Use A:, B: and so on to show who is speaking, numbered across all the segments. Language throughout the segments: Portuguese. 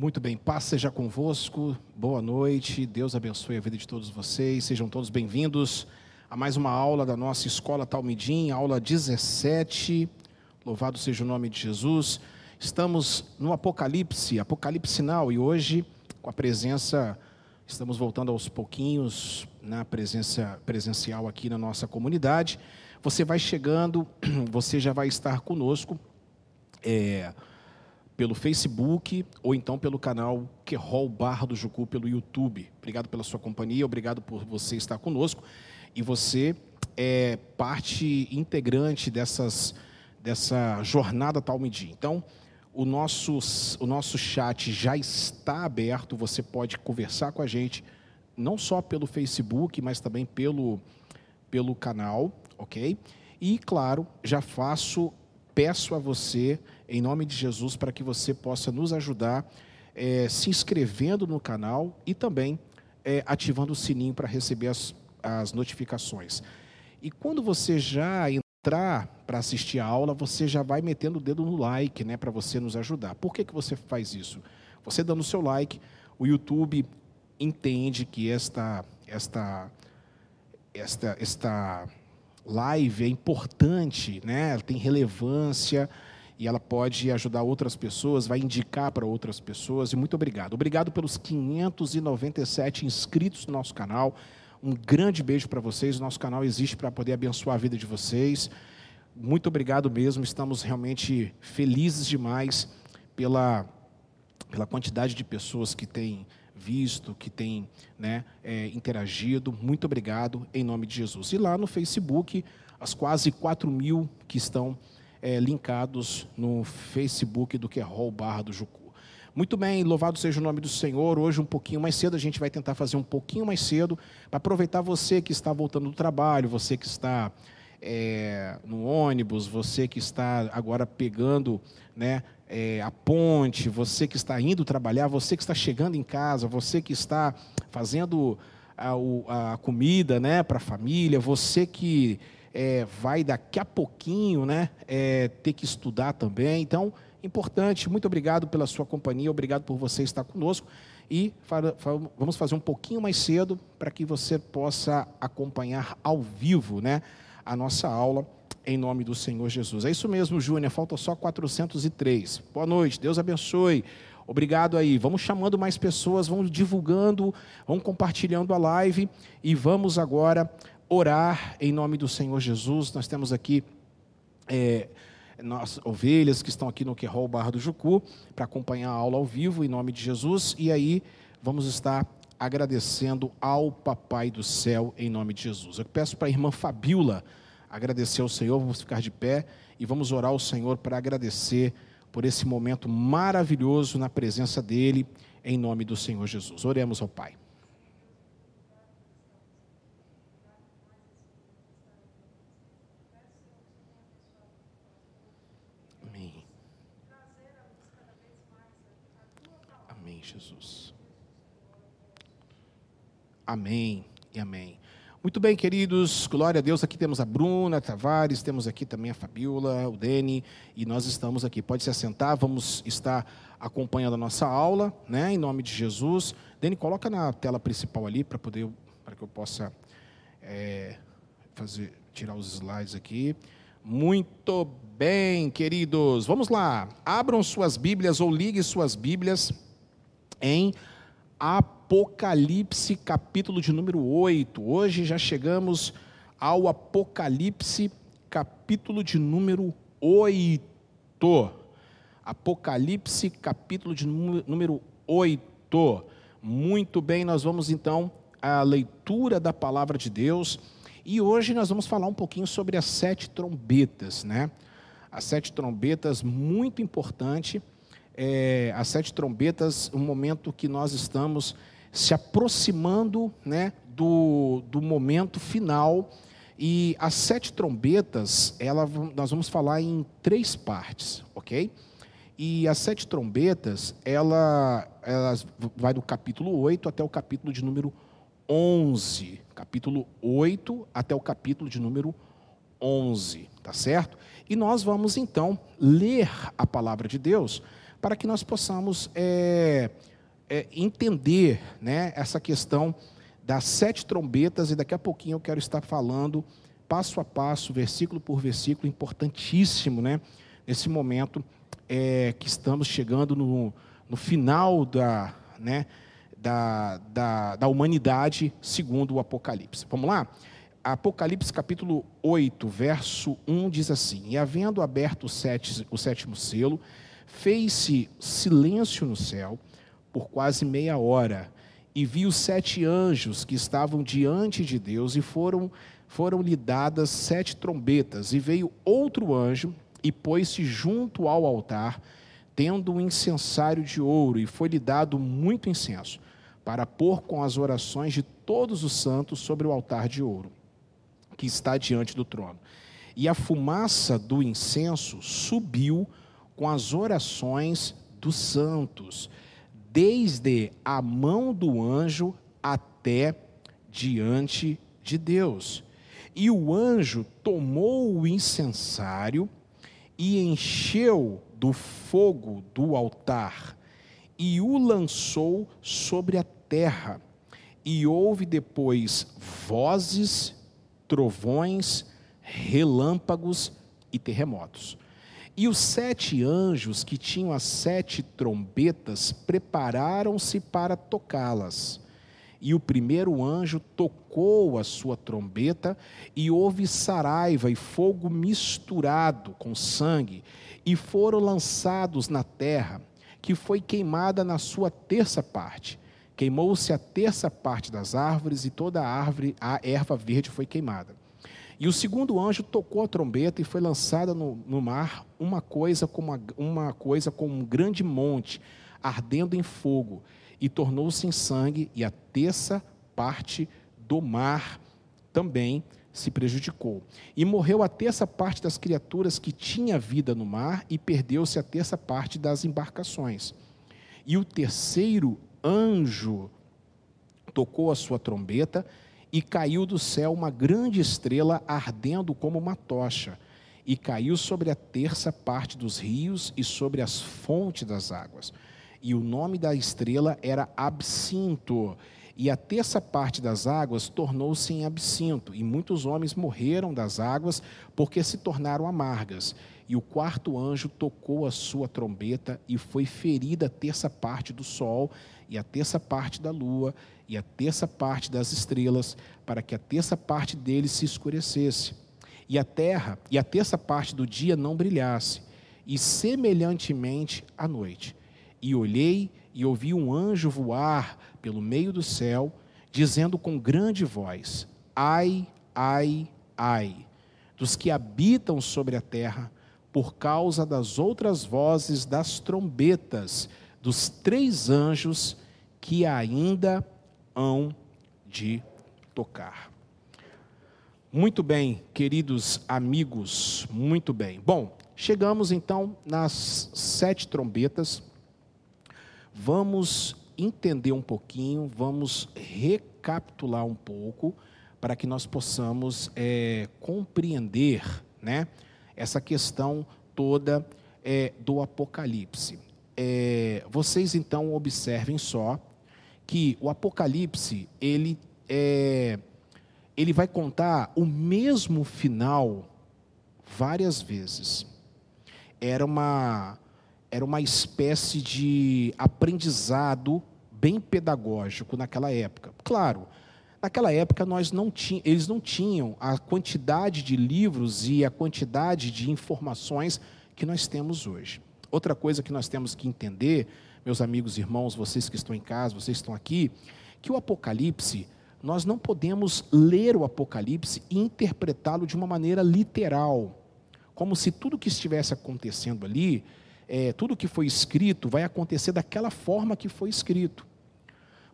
A: Muito bem, paz seja convosco, boa noite, Deus abençoe a vida de todos vocês, sejam todos bem-vindos a mais uma aula da nossa Escola Talmidim, aula 17, louvado seja o nome de Jesus. Estamos no Apocalipse, Apocalipse Sinal, e hoje, com a presença, estamos voltando aos pouquinhos na presença presencial aqui na nossa comunidade. Você vai chegando, você já vai estar conosco. É, pelo Facebook ou então pelo canal Querol Barra do Jucu pelo YouTube. Obrigado pela sua companhia, obrigado por você estar conosco. E você é parte integrante dessas, dessa jornada Talmidi. Então, o nosso, o nosso chat já está aberto, você pode conversar com a gente, não só pelo Facebook, mas também pelo, pelo canal, ok? E, claro, já faço, peço a você em nome de Jesus, para que você possa nos ajudar é, se inscrevendo no canal e também é, ativando o sininho para receber as, as notificações. E quando você já entrar para assistir a aula, você já vai metendo o dedo no like, né, para você nos ajudar. Por que, que você faz isso? Você dando o seu like, o YouTube entende que esta, esta, esta, esta live é importante, né? Tem relevância e ela pode ajudar outras pessoas, vai indicar para outras pessoas. E muito obrigado. Obrigado pelos 597 inscritos no nosso canal. Um grande beijo para vocês. O nosso canal existe para poder abençoar a vida de vocês. Muito obrigado mesmo. Estamos realmente felizes demais pela, pela quantidade de pessoas que têm visto, que têm né, é, interagido. Muito obrigado em nome de Jesus. E lá no Facebook, as quase 4 mil que estão é, linkados no Facebook do Querol Barra do Jucu. Muito bem, louvado seja o nome do Senhor. Hoje, um pouquinho mais cedo, a gente vai tentar fazer um pouquinho mais cedo, para aproveitar você que está voltando do trabalho, você que está é, no ônibus, você que está agora pegando né, é, a ponte, você que está indo trabalhar, você que está chegando em casa, você que está fazendo a, a comida né, para a família, você que é, vai daqui a pouquinho né, é, ter que estudar também. Então, importante, muito obrigado pela sua companhia, obrigado por você estar conosco. E vamos fazer um pouquinho mais cedo para que você possa acompanhar ao vivo né, a nossa aula em nome do Senhor Jesus. É isso mesmo, Júnior, falta só 403. Boa noite, Deus abençoe. Obrigado aí. Vamos chamando mais pessoas, vamos divulgando, vamos compartilhando a live e vamos agora orar em nome do Senhor Jesus. Nós temos aqui é, nossas ovelhas que estão aqui no Querol Barra do Jucu para acompanhar a aula ao vivo em nome de Jesus. E aí vamos estar agradecendo ao Papai do Céu em nome de Jesus. Eu peço para a irmã Fabiola agradecer ao Senhor, vamos ficar de pé e vamos orar ao Senhor para agradecer por esse momento maravilhoso na presença dEle, em nome do Senhor Jesus. Oremos ao Pai. Jesus. Amém e amém. Muito bem, queridos, glória a Deus. Aqui temos a Bruna Tavares, temos aqui também a Fabiola, o Dene, e nós estamos aqui. Pode se assentar, vamos estar acompanhando a nossa aula, né, em nome de Jesus. Dene, coloca na tela principal ali para poder, para que eu possa é, fazer, tirar os slides aqui. Muito bem, queridos, vamos lá. Abram suas Bíblias ou liguem suas Bíblias em Apocalipse, capítulo de número 8. Hoje já chegamos ao Apocalipse, capítulo de número 8. Apocalipse, capítulo de número 8. Muito bem, nós vamos então à leitura da palavra de Deus. E hoje nós vamos falar um pouquinho sobre as sete trombetas, né? As sete trombetas, muito importante é, as sete trombetas, um momento que nós estamos se aproximando né, do, do momento final. E as sete trombetas, ela, nós vamos falar em três partes, ok? E as sete trombetas, ela, elas vai do capítulo 8 até o capítulo de número 11. Capítulo 8 até o capítulo de número 11, tá certo? E nós vamos então ler a palavra de Deus para que nós possamos é, é, entender né, essa questão das sete trombetas, e daqui a pouquinho eu quero estar falando passo a passo, versículo por versículo, importantíssimo, né? Nesse momento é, que estamos chegando no, no final da, né, da, da, da humanidade, segundo o Apocalipse. Vamos lá? Apocalipse capítulo 8, verso 1 diz assim: E havendo aberto o, sete, o sétimo selo, fez-se silêncio no céu por quase meia hora, e vi os sete anjos que estavam diante de Deus, e foram, foram lhe dadas sete trombetas, e veio outro anjo e pôs-se junto ao altar, tendo um incensário de ouro, e foi-lhe dado muito incenso para pôr com as orações de todos os santos sobre o altar de ouro, que está diante do trono. E a fumaça do incenso subiu com as orações dos santos, desde a mão do anjo até diante de Deus. E o anjo tomou o incensário e encheu do fogo do altar e o lançou sobre a terra. E houve depois vozes, trovões, relâmpagos e terremotos. E os sete anjos que tinham as sete trombetas prepararam-se para tocá-las. E o primeiro anjo tocou a sua trombeta, e houve saraiva e fogo misturado com sangue, e foram lançados na terra que foi queimada na sua terça parte. Queimou-se a terça parte das árvores e toda a árvore, a erva verde foi queimada. E o segundo anjo tocou a trombeta e foi lançada no, no mar uma coisa como uma, uma coisa como um grande monte ardendo em fogo e tornou-se em sangue e a terça parte do mar também se prejudicou. E morreu a terça parte das criaturas que tinha vida no mar, e perdeu-se a terça parte das embarcações. E o terceiro anjo tocou a sua trombeta, e caiu do céu uma grande estrela ardendo como uma tocha, e caiu sobre a terça parte dos rios e sobre as fontes das águas. E o nome da estrela era Absinto e a terça parte das águas tornou-se em absinto, e muitos homens morreram das águas, porque se tornaram amargas. E o quarto anjo tocou a sua trombeta, e foi ferida a terça parte do sol, e a terça parte da lua, e a terça parte das estrelas, para que a terça parte deles se escurecesse. E a terra, e a terça parte do dia não brilhasse, e semelhantemente a noite. E olhei e ouvi um anjo voar pelo meio do céu, dizendo com grande voz: Ai, ai, ai, dos que habitam sobre a terra, por causa das outras vozes das trombetas dos três anjos que ainda hão de tocar. Muito bem, queridos amigos, muito bem. Bom, chegamos então nas sete trombetas. Vamos entender um pouquinho, vamos recapitular um pouco para que nós possamos é, compreender né, essa questão toda é, do Apocalipse. É, vocês então observem só que o Apocalipse ele é, ele vai contar o mesmo final várias vezes. Era uma era uma espécie de aprendizado bem pedagógico naquela época. Claro, naquela época nós não tinha, eles não tinham a quantidade de livros e a quantidade de informações que nós temos hoje. Outra coisa que nós temos que entender, meus amigos irmãos, vocês que estão em casa, vocês estão aqui, que o Apocalipse, nós não podemos ler o Apocalipse e interpretá-lo de uma maneira literal, como se tudo que estivesse acontecendo ali, é, tudo que foi escrito vai acontecer daquela forma que foi escrito.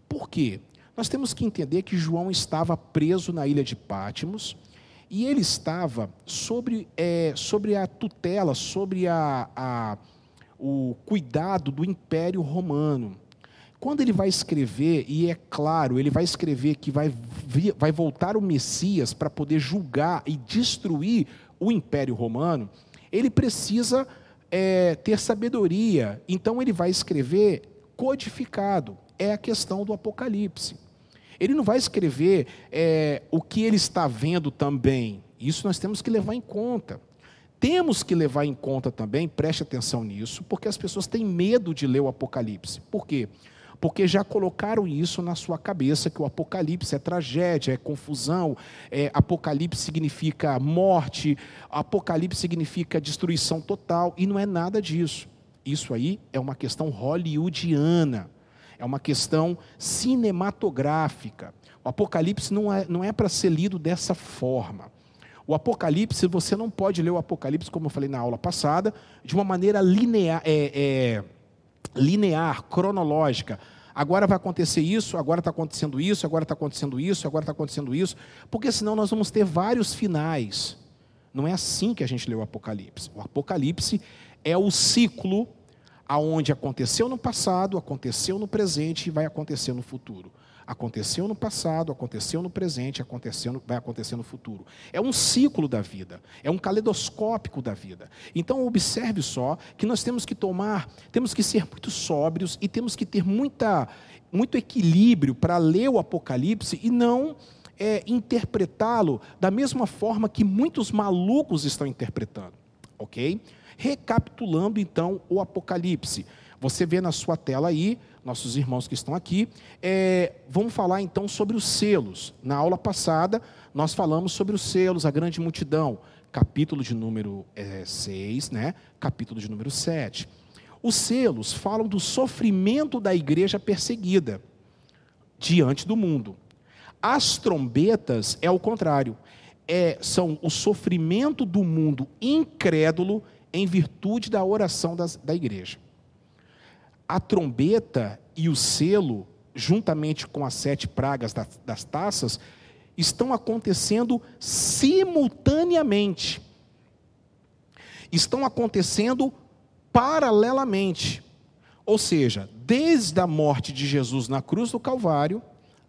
A: Por quê? Nós temos que entender que João estava preso na ilha de Pátimos e ele estava sobre, é, sobre a tutela, sobre a, a, o cuidado do Império Romano. Quando ele vai escrever, e é claro, ele vai escrever que vai, vai voltar o Messias para poder julgar e destruir o Império Romano, ele precisa é, ter sabedoria. Então ele vai escrever codificado. É a questão do Apocalipse. Ele não vai escrever é, o que ele está vendo também. Isso nós temos que levar em conta. Temos que levar em conta também, preste atenção nisso, porque as pessoas têm medo de ler o Apocalipse. Por quê? Porque já colocaram isso na sua cabeça, que o Apocalipse é tragédia, é confusão, é, Apocalipse significa morte, Apocalipse significa destruição total, e não é nada disso. Isso aí é uma questão hollywoodiana, é uma questão cinematográfica. O Apocalipse não é, não é para ser lido dessa forma. O Apocalipse, você não pode ler o Apocalipse, como eu falei na aula passada, de uma maneira linear, é, é, linear cronológica. Agora vai acontecer isso, agora está acontecendo isso, agora está acontecendo isso, agora está acontecendo isso, porque senão nós vamos ter vários finais. Não é assim que a gente lê o Apocalipse. O Apocalipse é o ciclo aonde aconteceu no passado, aconteceu no presente e vai acontecer no futuro. Aconteceu no passado, aconteceu no presente, aconteceu, vai acontecer no futuro. É um ciclo da vida, é um caleidoscópico da vida. Então observe só que nós temos que tomar, temos que ser muito sóbrios e temos que ter muita, muito equilíbrio para ler o Apocalipse e não é, interpretá-lo da mesma forma que muitos malucos estão interpretando, ok? Recapitulando então o Apocalipse. Você vê na sua tela aí nossos irmãos que estão aqui. É, vamos falar então sobre os selos. Na aula passada, nós falamos sobre os selos, a grande multidão, capítulo de número 6, é, né? capítulo de número 7. Os selos falam do sofrimento da igreja perseguida diante do mundo. As trombetas é o contrário. É, são o sofrimento do mundo incrédulo em virtude da oração das, da igreja a trombeta e o selo, juntamente com as sete pragas das, das taças, estão acontecendo simultaneamente. Estão acontecendo paralelamente. Ou seja, desde a morte de Jesus na cruz do Calvário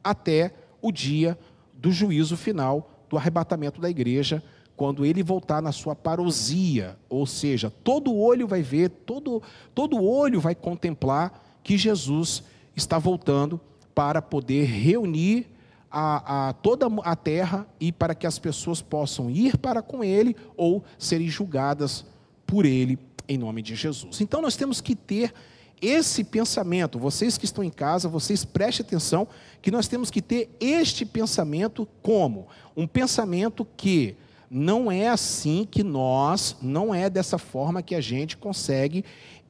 A: até o dia do juízo final, do arrebatamento da igreja, quando ele voltar na sua parousia, ou seja, todo olho vai ver, todo, todo olho vai contemplar que Jesus está voltando para poder reunir a, a, toda a terra e para que as pessoas possam ir para com ele ou serem julgadas por ele em nome de Jesus. Então nós temos que ter esse pensamento, vocês que estão em casa, vocês prestem atenção que nós temos que ter este pensamento como um pensamento que não é assim que nós, não é dessa forma que a gente consegue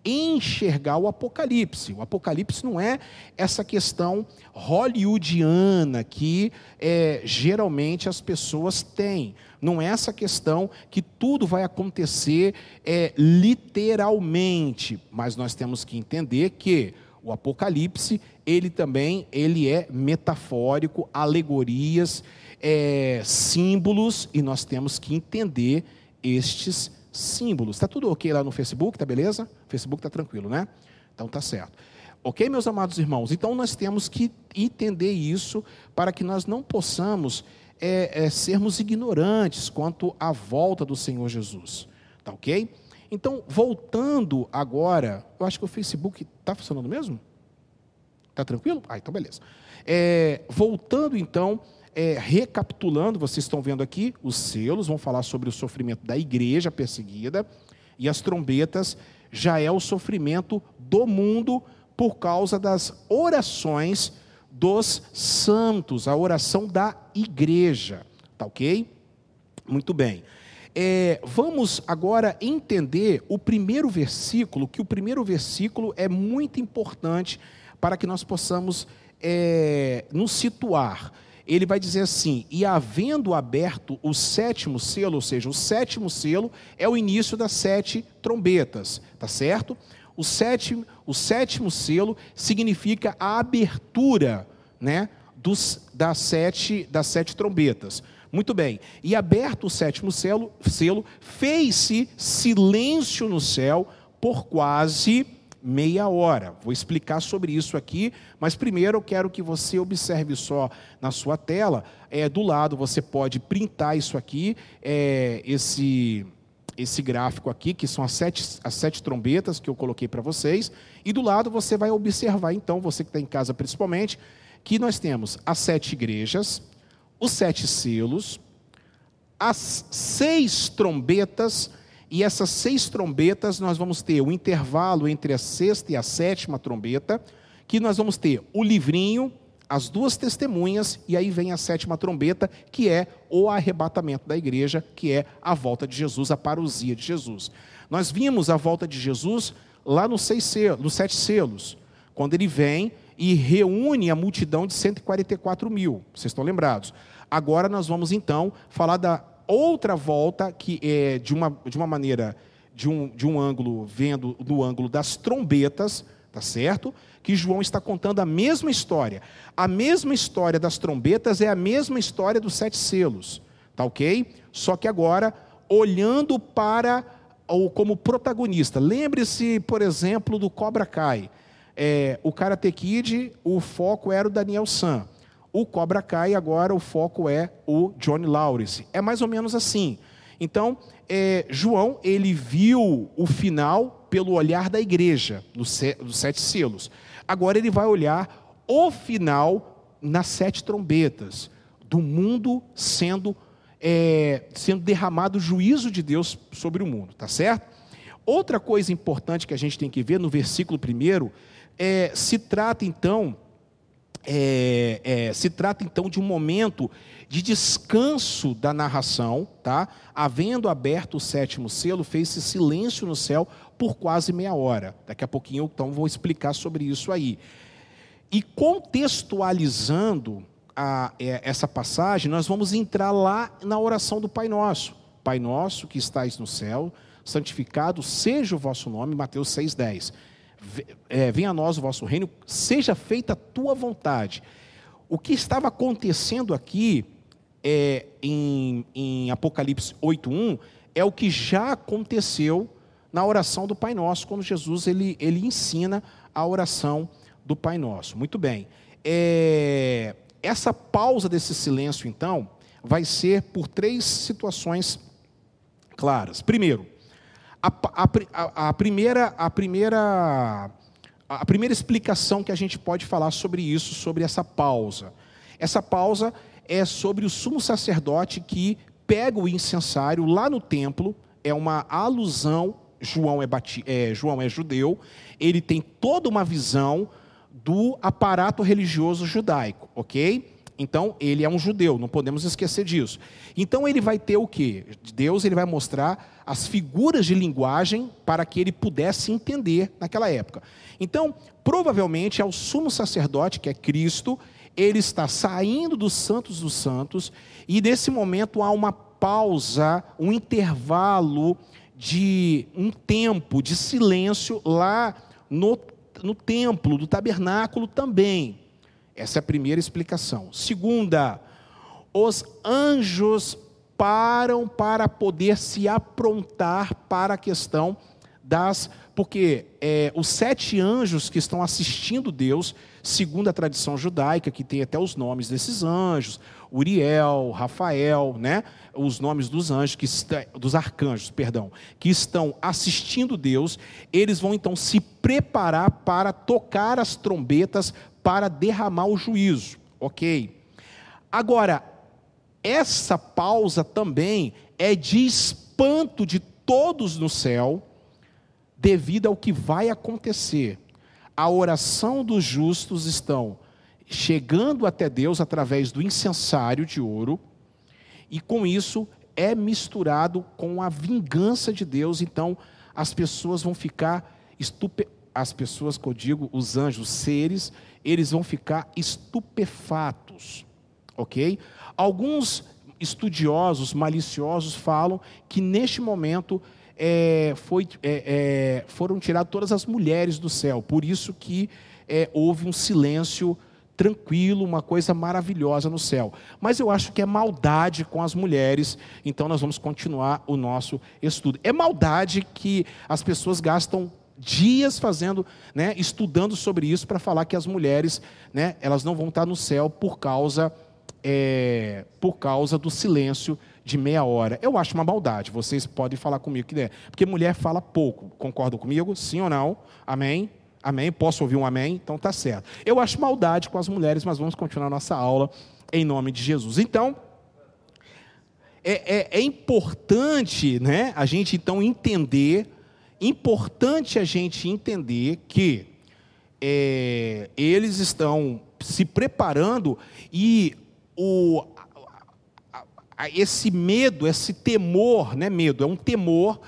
A: enxergar o Apocalipse. O Apocalipse não é essa questão hollywoodiana que é, geralmente as pessoas têm. Não é essa questão que tudo vai acontecer é, literalmente. Mas nós temos que entender que o Apocalipse ele também ele é metafórico, alegorias é, símbolos e nós temos que entender estes símbolos. Está tudo ok lá no Facebook, tá beleza? O Facebook está tranquilo, né? Então tá certo. Ok, meus amados irmãos? Então nós temos que entender isso para que nós não possamos é, é, sermos ignorantes quanto à volta do Senhor Jesus. Tá ok? Então, voltando agora, eu acho que o Facebook está funcionando mesmo? Está tranquilo? Ah, então beleza. É, voltando então é, recapitulando, vocês estão vendo aqui, os selos vão falar sobre o sofrimento da igreja perseguida, e as trombetas já é o sofrimento do mundo por causa das orações dos santos, a oração da igreja. Tá ok? Muito bem. É, vamos agora entender o primeiro versículo, que o primeiro versículo é muito importante para que nós possamos é, nos situar ele vai dizer assim: e havendo aberto o sétimo selo, ou seja, o sétimo selo é o início das sete trombetas, tá certo? O sétimo, o sétimo selo significa a abertura, né, dos, das, sete, das sete trombetas. Muito bem. E aberto o sétimo selo, selo fez-se silêncio no céu por quase meia hora. Vou explicar sobre isso aqui, mas primeiro eu quero que você observe só na sua tela. É, do lado você pode printar isso aqui, é, esse, esse gráfico aqui, que são as sete, as sete trombetas que eu coloquei para vocês, e do lado você vai observar, então, você que está em casa principalmente, que nós temos as sete igrejas, os sete selos, as seis trombetas, e essas seis trombetas nós vamos ter o intervalo entre a sexta e a sétima trombeta, que nós vamos ter o livrinho, as duas testemunhas, e aí vem a sétima trombeta, que é o arrebatamento da igreja, que é a volta de Jesus, a parousia de Jesus. Nós vimos a volta de Jesus lá nos, seis selos, nos sete selos, quando ele vem e reúne a multidão de 144 mil. Vocês estão lembrados? Agora nós vamos então falar da outra volta, que é de uma, de uma maneira, de um, de um ângulo, vendo do ângulo das trombetas, tá certo? Que João está contando a mesma história. A mesma história das trombetas é a mesma história dos sete selos, tá ok? Só que agora, olhando para ou como protagonista. Lembre-se, por exemplo, do Cobra Kai. É, o Karate Kid, o foco era o Daniel San. O Cobra Kai, agora o foco é o Johnny Lawrence. É mais ou menos assim. Então, é, João, ele viu o final pelo olhar da igreja, dos sete selos. Agora ele vai olhar o final nas sete trombetas, do mundo sendo, é, sendo derramado o juízo de Deus sobre o mundo, tá certo? Outra coisa importante que a gente tem que ver no versículo primeiro é, se trata então é, é, se trata então de um momento de descanso da narração, tá? Havendo aberto o sétimo selo, fez-se silêncio no céu por quase meia hora. Daqui a pouquinho então vou explicar sobre isso aí. E contextualizando a, é, essa passagem, nós vamos entrar lá na oração do Pai Nosso. Pai Nosso que estais no céu, santificado seja o vosso nome, Mateus 6,10 é, venha a nós o vosso reino, seja feita a tua vontade. O que estava acontecendo aqui é, em, em Apocalipse 8.1 é o que já aconteceu na oração do Pai Nosso, quando Jesus ele, ele ensina a oração do Pai Nosso. Muito bem. É, essa pausa desse silêncio, então, vai ser por três situações claras. Primeiro, a, a, a, primeira, a, primeira, a primeira explicação que a gente pode falar sobre isso, sobre essa pausa. Essa pausa é sobre o sumo sacerdote que pega o incensário lá no templo, é uma alusão. João é, bati, é, João é judeu, ele tem toda uma visão do aparato religioso judaico, ok? Então, ele é um judeu, não podemos esquecer disso. Então, ele vai ter o quê? Deus ele vai mostrar as figuras de linguagem para que ele pudesse entender naquela época. Então, provavelmente, é o sumo sacerdote, que é Cristo, ele está saindo dos santos dos santos, e nesse momento há uma pausa, um intervalo de um tempo de silêncio lá no, no templo do tabernáculo também. Essa é a primeira explicação. Segunda, os anjos param para poder se aprontar para a questão das. Porque é, os sete anjos que estão assistindo Deus, segundo a tradição judaica, que tem até os nomes desses anjos, Uriel, Rafael, né? Os nomes dos anjos, que está, dos arcanjos, perdão, que estão assistindo Deus, eles vão então se preparar para tocar as trombetas para derramar o juízo, ok? Agora, essa pausa também é de espanto de todos no céu, devido ao que vai acontecer. A oração dos justos estão chegando até Deus através do incensário de ouro, e com isso é misturado com a vingança de Deus, então as pessoas vão ficar estupe... as pessoas que eu digo, os anjos, os seres, eles vão ficar estupefatos, ok? Alguns estudiosos maliciosos falam que neste momento é, foi, é, é, foram tiradas todas as mulheres do céu, por isso que é, houve um silêncio tranquilo, uma coisa maravilhosa no céu. Mas eu acho que é maldade com as mulheres, então nós vamos continuar o nosso estudo. É maldade que as pessoas gastam dias fazendo, né, estudando sobre isso para falar que as mulheres, né, elas não vão estar no céu por causa, é, por causa do silêncio de meia hora. Eu acho uma maldade. Vocês podem falar comigo que der. Porque mulher fala pouco. Concordam comigo? Sim ou não? Amém? Amém? Posso ouvir um amém? Então tá certo. Eu acho maldade com as mulheres, mas vamos continuar nossa aula em nome de Jesus. Então, é, é, é importante né, a gente então entender, importante a gente entender que é, eles estão se preparando e o, a, a, esse medo, esse temor, né, medo, é um temor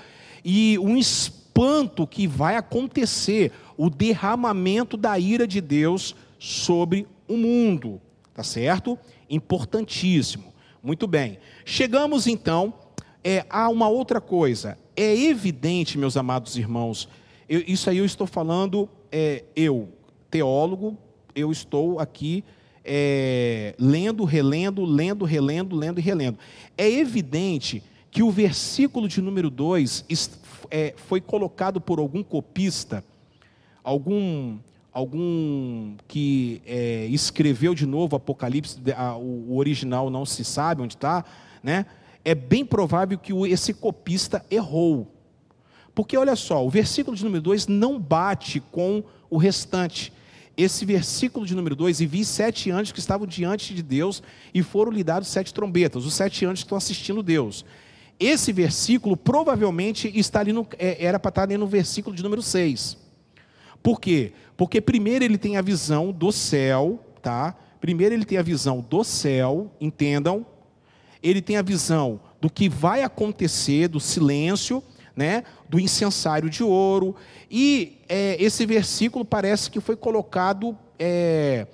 A: e um espanto que vai acontecer, o derramamento da ira de Deus sobre o mundo, tá certo? Importantíssimo. Muito bem. Chegamos então é, a uma outra coisa. É evidente, meus amados irmãos, eu, isso aí eu estou falando, é, eu, teólogo, eu estou aqui é, lendo, relendo, lendo, relendo, lendo e relendo. É evidente que o versículo de número 2 é, foi colocado por algum copista, algum, algum que é, escreveu de novo Apocalipse, a, o, o, original não se sabe onde está, né? É bem provável que esse copista errou. Porque olha só, o versículo de número 2 não bate com o restante esse versículo de número 2, e vi sete anjos que estavam diante de Deus e foram lhe dados sete trombetas, os sete anjos estão assistindo Deus. Esse versículo provavelmente está ali no, é, era para estar ali no versículo de número 6. Por quê? Porque primeiro ele tem a visão do céu, tá? Primeiro ele tem a visão do céu, entendam? Ele tem a visão do que vai acontecer, do silêncio, né? do incensário de ouro. E é, esse versículo parece que foi colocado. É...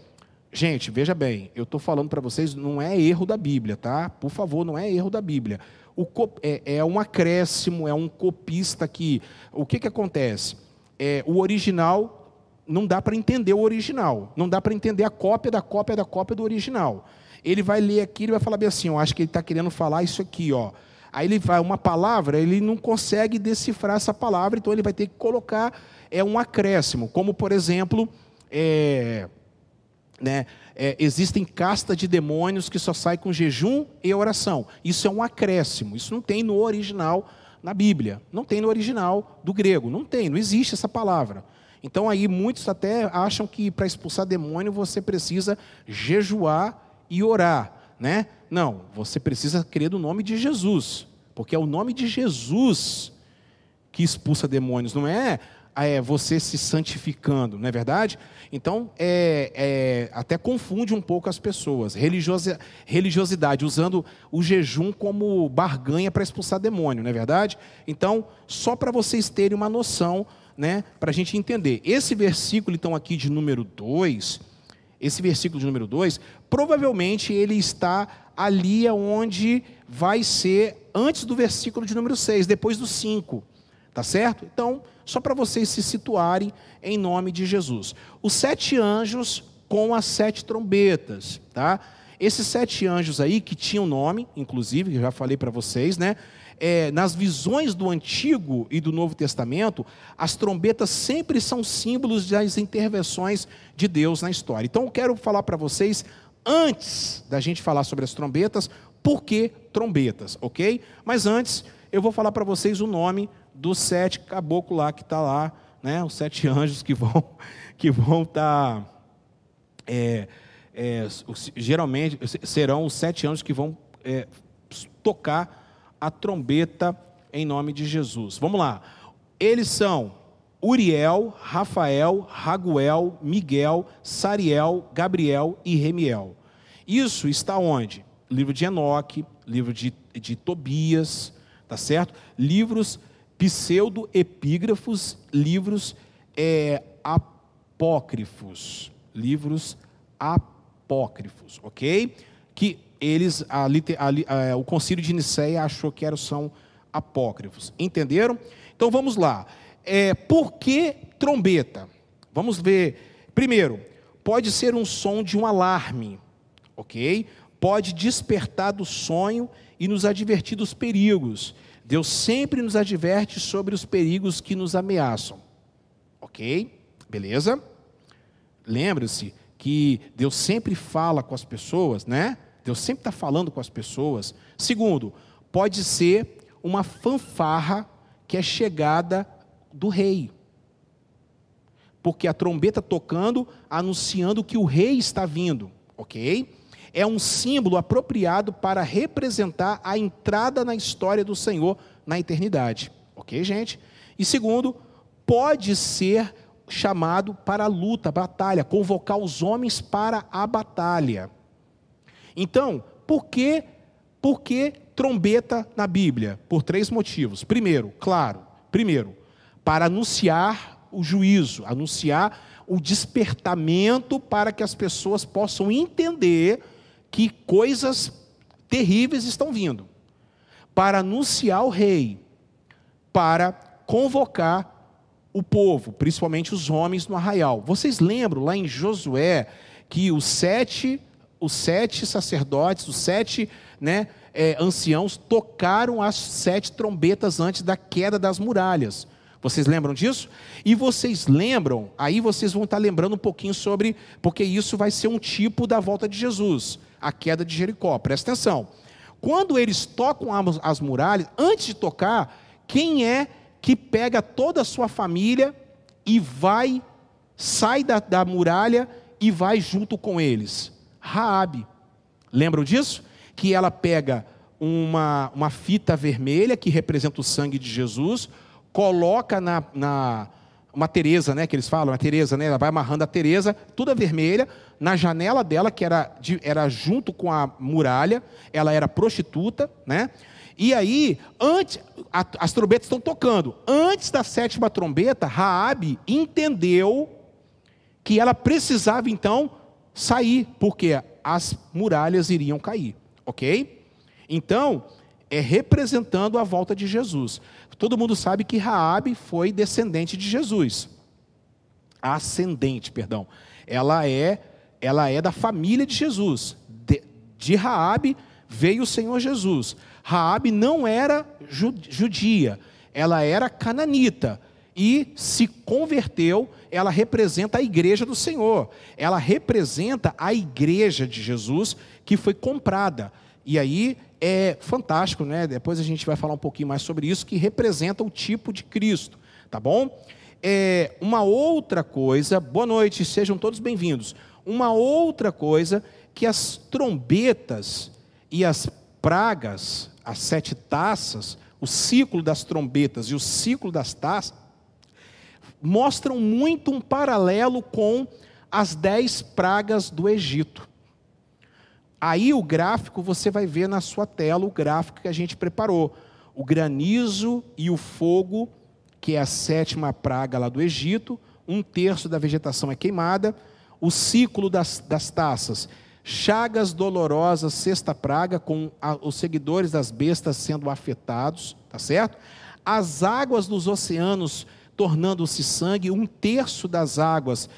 A: Gente, veja bem, eu estou falando para vocês, não é erro da Bíblia, tá? Por favor, não é erro da Bíblia. O, é, é um acréscimo, é um copista que. O que, que acontece? É, o original não dá para entender o original, não dá para entender a cópia da cópia da cópia do original. Ele vai ler aqui e vai falar bem assim: eu acho que ele está querendo falar isso aqui, ó. Aí ele vai uma palavra, ele não consegue decifrar essa palavra, então ele vai ter que colocar é um acréscimo, como por exemplo, é, né, é, existem castas de demônios que só saem com jejum e oração. Isso é um acréscimo. Isso não tem no original na Bíblia, não tem no original do grego, não tem, não existe essa palavra. Então aí muitos até acham que para expulsar demônio você precisa jejuar e orar, né? Não, você precisa crer no nome de Jesus, porque é o nome de Jesus que expulsa demônios, não é, é você se santificando, não é verdade? Então, é, é, até confunde um pouco as pessoas. Religiosa, religiosidade, usando o jejum como barganha para expulsar demônio, não é verdade? Então, só para vocês terem uma noção, né, para a gente entender. Esse versículo, então, aqui de número 2, esse versículo de número 2, provavelmente ele está ali onde vai ser antes do versículo de número 6, depois do 5. Tá certo? Então, só para vocês se situarem em nome de Jesus. Os sete anjos com as sete trombetas, tá? Esses sete anjos aí, que tinham nome, inclusive, que eu já falei para vocês, né? É, nas visões do Antigo e do Novo Testamento, as trombetas sempre são símbolos das intervenções de Deus na história. Então, eu quero falar para vocês antes da gente falar sobre as trombetas, por que trombetas, ok? Mas antes, eu vou falar para vocês o nome dos sete caboclos lá que está lá, né? Os sete anjos que vão que vão estar tá, é, é, geralmente serão os sete anjos que vão é, tocar a trombeta em nome de Jesus. Vamos lá. Eles são Uriel, Rafael, Raguel, Miguel, Sariel, Gabriel e Remiel. Isso está onde? Livro de Enoque, livro de, de Tobias, tá certo? Livros pseudo-epígrafos, livros é, apócrifos. Livros apócrifos, ok? Que eles, a, a, a, o concílio de Nicéia achou que eram, são apócrifos. Entenderam? Então vamos lá é, por que trombeta? Vamos ver. Primeiro, pode ser um som de um alarme, ok? Pode despertar do sonho e nos advertir dos perigos. Deus sempre nos adverte sobre os perigos que nos ameaçam, ok? Beleza? Lembre-se que Deus sempre fala com as pessoas, né? Deus sempre está falando com as pessoas. Segundo, pode ser uma fanfarra que é chegada do rei. Porque a trombeta tocando, anunciando que o rei está vindo, ok? É um símbolo apropriado para representar a entrada na história do Senhor na eternidade, ok, gente? E segundo, pode ser chamado para a luta, batalha, convocar os homens para a batalha. Então, por que, por que trombeta na Bíblia? Por três motivos. Primeiro, claro, primeiro, para anunciar o juízo, anunciar o despertamento para que as pessoas possam entender que coisas terríveis estão vindo. Para anunciar o rei, para convocar o povo, principalmente os homens no arraial. Vocês lembram lá em Josué que os sete, os sete sacerdotes, os sete né, é, anciãos tocaram as sete trombetas antes da queda das muralhas. Vocês lembram disso? E vocês lembram, aí vocês vão estar lembrando um pouquinho sobre, porque isso vai ser um tipo da volta de Jesus, a queda de Jericó. Presta atenção. Quando eles tocam as muralhas, antes de tocar, quem é que pega toda a sua família e vai, sai da, da muralha e vai junto com eles. Raabe. Lembram disso? Que ela pega uma, uma fita vermelha que representa o sangue de Jesus, coloca na, na uma Teresa, né, que eles falam, a Teresa, né, ela vai amarrando a Teresa, toda vermelha, na janela dela, que era, de, era junto com a muralha, ela era prostituta, né, e aí, antes, a, as trombetas estão tocando. Antes da sétima trombeta, Raabe entendeu que ela precisava então sair, porque as muralhas iriam cair, ok? Então, é representando a volta de Jesus. Todo mundo sabe que Raabe foi descendente de Jesus. Ascendente, perdão. Ela é, ela é da família de Jesus. De, de Raabe veio o Senhor Jesus. Raabe não era judia, ela era cananita e se converteu, ela representa a igreja do Senhor. Ela representa a igreja de Jesus que foi comprada. E aí é fantástico, né? Depois a gente vai falar um pouquinho mais sobre isso, que representa o tipo de Cristo, tá bom? É, uma outra coisa, boa noite, sejam todos bem-vindos. Uma outra coisa que as trombetas e as pragas, as sete taças, o ciclo das trombetas e o ciclo das taças, mostram muito um paralelo com as dez pragas do Egito. Aí o gráfico você vai ver na sua tela o gráfico que a gente preparou. O granizo e o fogo, que é a sétima praga lá do Egito, um terço da vegetação é queimada, o ciclo das, das taças chagas dolorosas, sexta praga, com a, os seguidores das bestas sendo afetados, tá certo? As águas dos oceanos tornando-se sangue, um terço das águas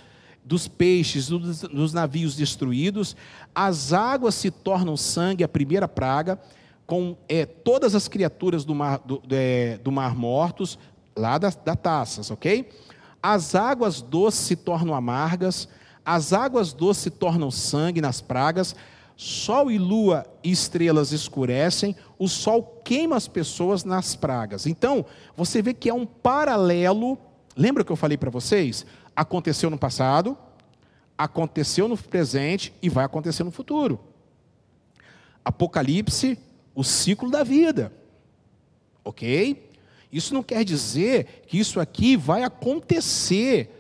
A: dos peixes, dos, dos navios destruídos, as águas se tornam sangue, a primeira praga, com é, todas as criaturas do mar, do, é, do mar mortos, lá da, da taças, ok? As águas doces se tornam amargas, as águas doces se tornam sangue nas pragas, sol e lua e estrelas escurecem, o sol queima as pessoas nas pragas. Então, você vê que é um paralelo. Lembra que eu falei para vocês? Aconteceu no passado, aconteceu no presente e vai acontecer no futuro. Apocalipse, o ciclo da vida. Ok? Isso não quer dizer que isso aqui vai acontecer.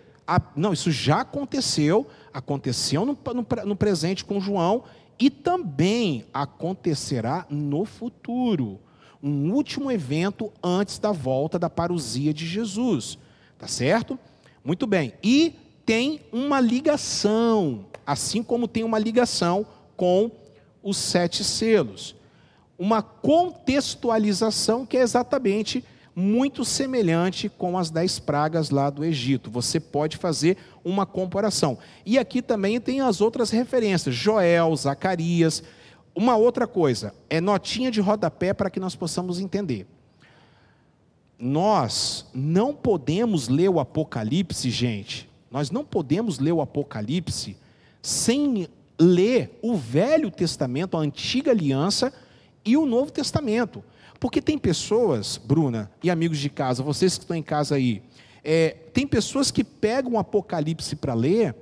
A: Não, isso já aconteceu, aconteceu no, no, no presente com João e também acontecerá no futuro. Um último evento antes da volta da parousia de Jesus. Tá certo? Muito bem. E tem uma ligação, assim como tem uma ligação com os sete selos. Uma contextualização que é exatamente muito semelhante com as dez pragas lá do Egito. Você pode fazer uma comparação. E aqui também tem as outras referências: Joel, Zacarias. Uma outra coisa, é notinha de rodapé para que nós possamos entender. Nós não podemos ler o Apocalipse, gente. Nós não podemos ler o Apocalipse sem ler o Velho Testamento, a antiga aliança e o Novo Testamento. Porque tem pessoas, Bruna e amigos de casa, vocês que estão em casa aí, é, tem pessoas que pegam o Apocalipse para ler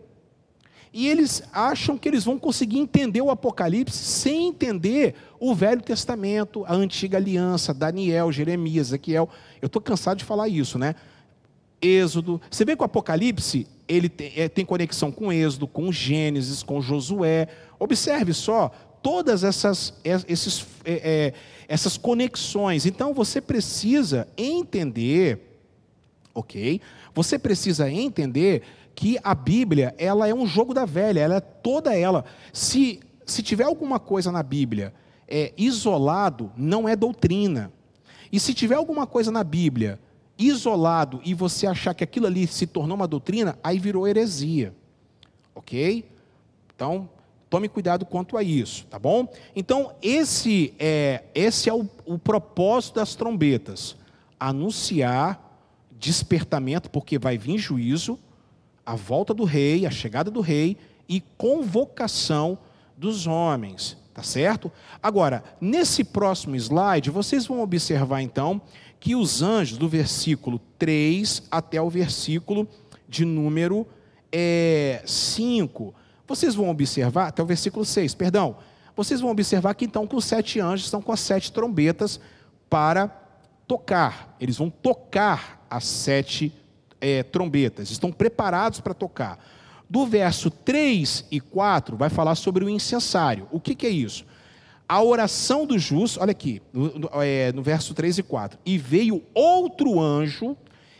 A: e eles acham que eles vão conseguir entender o Apocalipse sem entender o Velho Testamento, a Antiga Aliança, Daniel, Jeremias, Ezequiel. Eu estou cansado de falar isso, né? Êxodo. Você vê que o Apocalipse ele tem, é, tem conexão com Êxodo, com Gênesis, com Josué. Observe só todas essas, é, esses, é, é, essas conexões. Então você precisa entender, ok? Você precisa entender que a Bíblia ela é um jogo da velha, ela é toda ela. Se, se tiver alguma coisa na Bíblia é, isolado, não é doutrina. E se tiver alguma coisa na Bíblia isolado e você achar que aquilo ali se tornou uma doutrina, aí virou heresia. Ok? Então, tome cuidado quanto a isso, tá bom? Então, esse é, esse é o, o propósito das trombetas: anunciar despertamento, porque vai vir juízo, a volta do rei, a chegada do rei e convocação dos homens, tá certo? Agora, nesse próximo slide, vocês vão observar então que os anjos, do versículo 3 até o versículo de número é, 5, vocês vão observar, até o versículo 6, perdão, vocês vão observar que então que os sete anjos estão com as sete trombetas para tocar, eles vão tocar as sete é, trombetas, estão preparados para tocar. Do verso 3 e 4 vai falar sobre o incensário. O que, que é isso? A oração do justo, olha aqui, no, no, é, no verso 3 e 4. E veio outro anjo,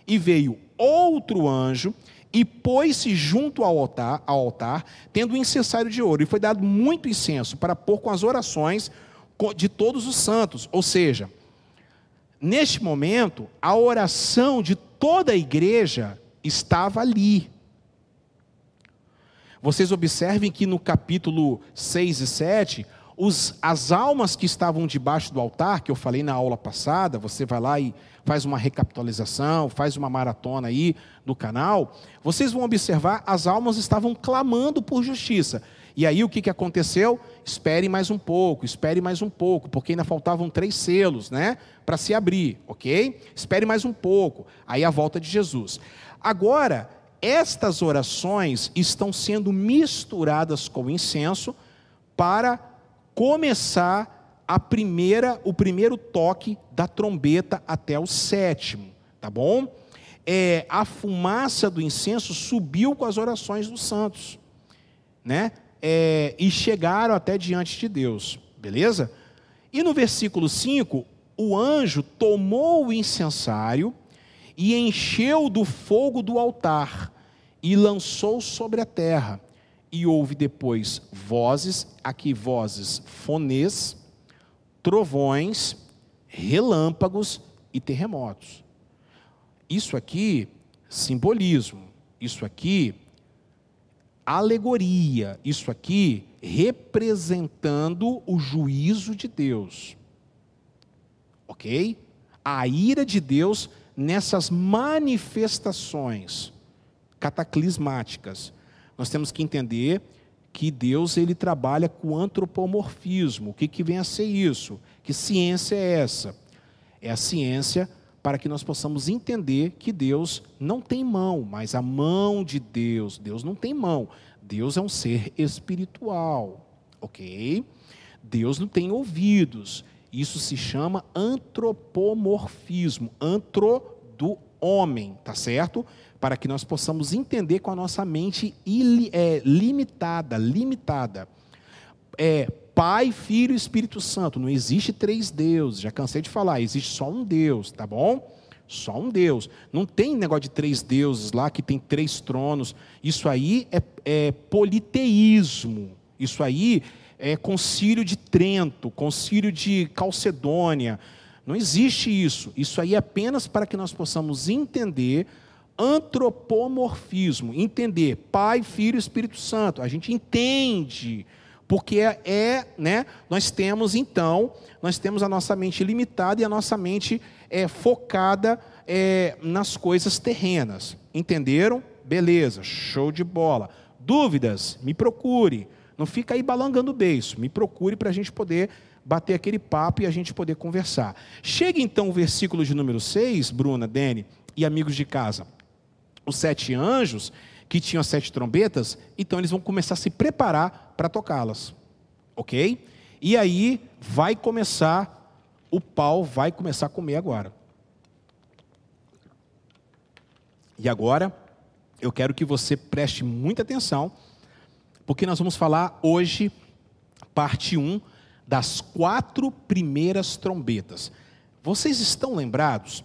A: e veio outro anjo, e pôs-se junto ao altar, ao altar, tendo um incensário de ouro. E foi dado muito incenso para pôr com as orações de todos os santos. Ou seja, neste momento, a oração de toda a igreja estava ali. Vocês observem que no capítulo 6 e 7, os, as almas que estavam debaixo do altar, que eu falei na aula passada, você vai lá e faz uma recapitalização, faz uma maratona aí no canal, vocês vão observar as almas estavam clamando por justiça. E aí o que, que aconteceu? Espere mais um pouco, espere mais um pouco, porque ainda faltavam três selos, né? Para se abrir, ok? Espere mais um pouco. Aí a volta de Jesus. Agora, estas orações estão sendo misturadas com incenso para começar a primeira, o primeiro toque da trombeta até o sétimo, tá bom? É, a fumaça do incenso subiu com as orações dos santos, né? é, e chegaram até diante de Deus, beleza? E no versículo 5, o anjo tomou o incensário e encheu do fogo do altar e lançou sobre a terra. E houve depois vozes, aqui vozes fonês, trovões, relâmpagos e terremotos. Isso aqui, simbolismo. Isso aqui, alegoria, isso aqui representando o juízo de Deus. Ok? A ira de Deus nessas manifestações cataclismáticas. Nós temos que entender que Deus ele trabalha com antropomorfismo. O que, que vem a ser isso? Que ciência é essa? É a ciência para que nós possamos entender que Deus não tem mão, mas a mão de Deus, Deus não tem mão. Deus é um ser espiritual, ok? Deus não tem ouvidos. Isso se chama antropomorfismo, antro do homem, tá certo? Para que nós possamos entender com a nossa mente é, limitada, limitada. É, Pai, Filho e Espírito Santo. Não existe três deuses, já cansei de falar, existe só um Deus, tá bom? Só um Deus. Não tem negócio de três deuses lá que tem três tronos. Isso aí é, é politeísmo. Isso aí é concílio de Trento, concílio de Calcedônia. Não existe isso. Isso aí é apenas para que nós possamos entender antropomorfismo, entender Pai, Filho e Espírito Santo. A gente entende porque é, é, né, nós temos então, nós temos a nossa mente limitada e a nossa mente é, focada é, nas coisas terrenas. Entenderam? Beleza, show de bola. Dúvidas? Me procure. Não fica aí balangando o beiço. Me procure para a gente poder bater aquele papo e a gente poder conversar. Chega então o versículo de número 6, Bruna, Dene e amigos de casa. Os sete anjos, que tinham as sete trombetas, então eles vão começar a se preparar para tocá-las. Ok? E aí vai começar, o pau vai começar a comer agora. E agora, eu quero que você preste muita atenção, porque nós vamos falar hoje, parte 1, das quatro primeiras trombetas. Vocês estão lembrados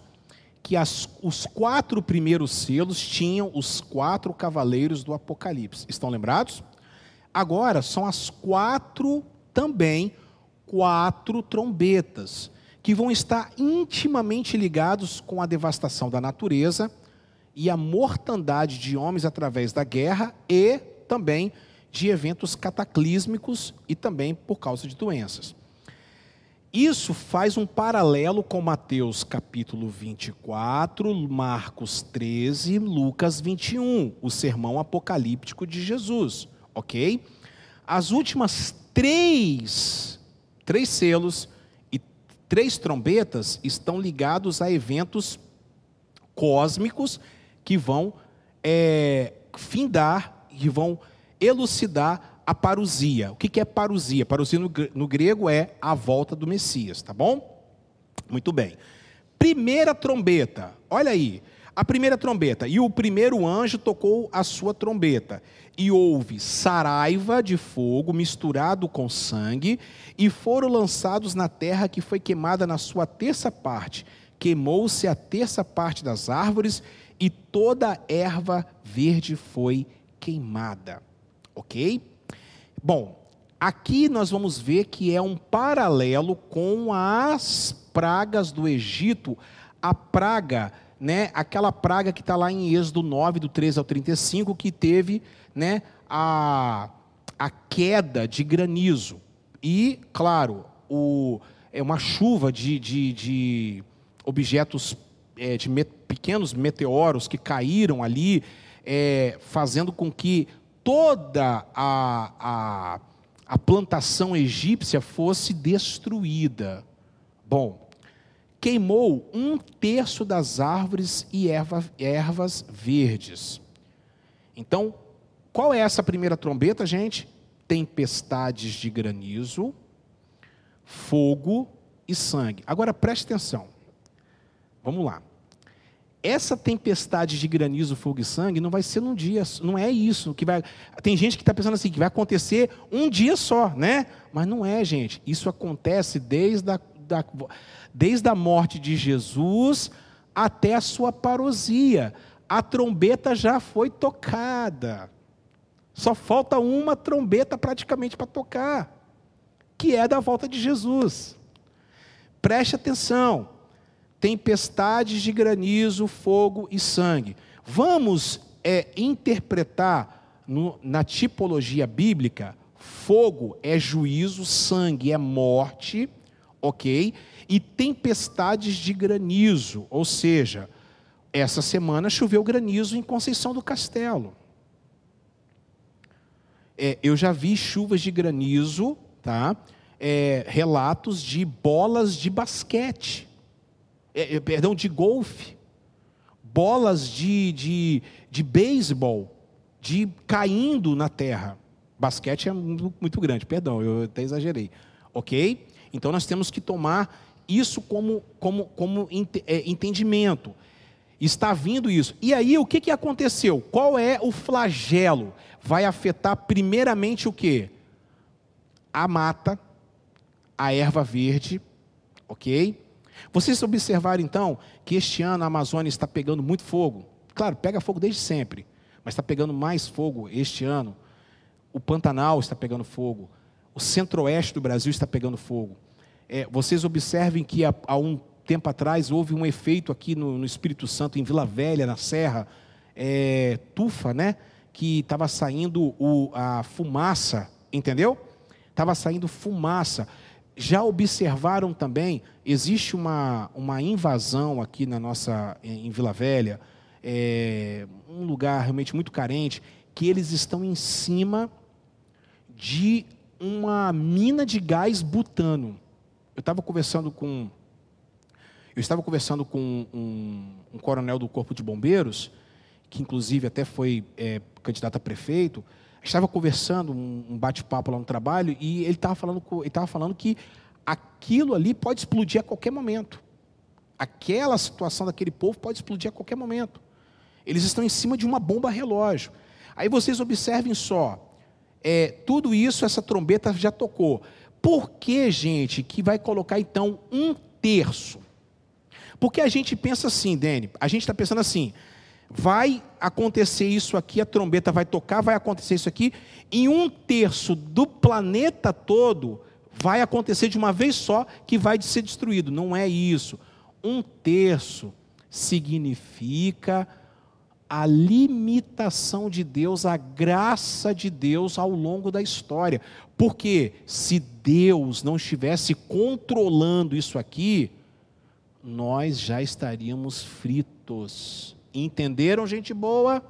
A: que as, os quatro primeiros selos tinham os quatro cavaleiros do Apocalipse? Estão lembrados? Agora são as quatro também quatro trombetas que vão estar intimamente ligados com a devastação da natureza e a mortandade de homens através da guerra e também de eventos cataclísmicos e também por causa de doenças. Isso faz um paralelo com Mateus capítulo 24, Marcos 13, Lucas 21, o sermão apocalíptico de Jesus, ok? As últimas três, três selos e três trombetas estão ligados a eventos cósmicos que vão é, findar, que vão elucidar a parousia. O que é parousia? Parousia no grego é a volta do Messias, tá bom? Muito bem. Primeira trombeta, olha aí. A primeira trombeta. E o primeiro anjo tocou a sua trombeta. E houve saraiva de fogo misturado com sangue, e foram lançados na terra que foi queimada na sua terça parte. Queimou-se a terça parte das árvores, e toda a erva verde foi queimada. Ok? Bom, aqui nós vamos ver que é um paralelo com as pragas do Egito, a praga, né, aquela praga que está lá em Êxodo 9, do 13 ao 35, que teve né, a, a queda de granizo. E, claro, o, é uma chuva de, de, de objetos, é, de pequenos meteoros que caíram ali, é, fazendo com que toda a, a, a plantação egípcia fosse destruída. Bom, queimou um terço das árvores e erva, ervas verdes. Então, qual é essa primeira trombeta, gente? Tempestades de granizo, fogo e sangue. Agora preste atenção. Vamos lá essa tempestade de granizo, fogo e sangue não vai ser num dia, não é isso que vai. Tem gente que está pensando assim que vai acontecer um dia só, né? Mas não é, gente. Isso acontece desde a, da, desde a morte de Jesus até a sua parosia. A trombeta já foi tocada. Só falta uma trombeta praticamente para tocar, que é da volta de Jesus. Preste atenção tempestades de granizo, fogo e sangue. Vamos é, interpretar no, na tipologia bíblica: fogo é juízo, sangue é morte, ok? E tempestades de granizo, ou seja, essa semana choveu granizo em Conceição do Castelo. É, eu já vi chuvas de granizo, tá? É, relatos de bolas de basquete é, é, perdão, de golfe, bolas de, de, de beisebol, de caindo na terra. Basquete é muito, muito grande, perdão, eu até exagerei. Ok? Então nós temos que tomar isso como, como, como é, entendimento. Está vindo isso. E aí o que, que aconteceu? Qual é o flagelo? Vai afetar primeiramente o que? A mata, a erva verde, ok? Vocês observaram então que este ano a Amazônia está pegando muito fogo. Claro, pega fogo desde sempre, mas está pegando mais fogo este ano. O Pantanal está pegando fogo. O centro-oeste do Brasil está pegando fogo. É, vocês observem que há, há, um tempo atrás houve um efeito aqui no, no Espírito Santo, em Vila Velha, na Serra, é, tufa, né? Que estava saindo o, a fumaça, entendeu? Estava saindo fumaça. Já observaram também, existe uma, uma invasão aqui na nossa, em Vila Velha, é, um lugar realmente muito carente, que eles estão em cima de uma mina de gás butano. Eu estava conversando com. Eu estava conversando com um, um, coronel do Corpo de Bombeiros, que inclusive até foi é, candidato a prefeito. Estava conversando, um, bate-papo lá no trabalho, e ele estava falando, ele estava falando que aquilo ali pode explodir a qualquer momento. Aquela situação daquele povo pode explodir a qualquer momento. Eles estão em cima de uma bomba relógio. Aí vocês observem só, é, tudo isso essa trombeta já tocou. Por que, gente, que vai colocar então um terço? Porque a gente pensa assim, Dani, a gente está pensando assim, vai acontecer isso aqui, a trombeta vai tocar, vai acontecer isso aqui, e um terço do planeta todo vai acontecer de uma vez só que vai ser destruído. Não é isso. Um terço significa a limitação de Deus, a graça de Deus ao longo da história. Porque se Deus não estivesse controlando isso aqui, nós já estaríamos fritos. Entenderam, gente boa?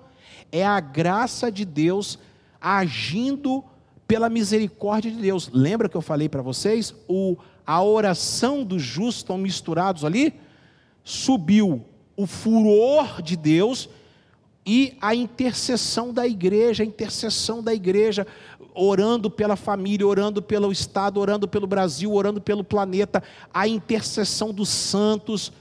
A: É a graça de Deus agindo pela misericórdia de Deus. Lembra que eu falei para vocês? O, a oração do justo estão misturados ali? Subiu o furor de Deus e a intercessão da igreja, a intercessão da igreja, orando pela família, orando pelo Estado, orando pelo Brasil, orando pelo planeta, a intercessão dos santos.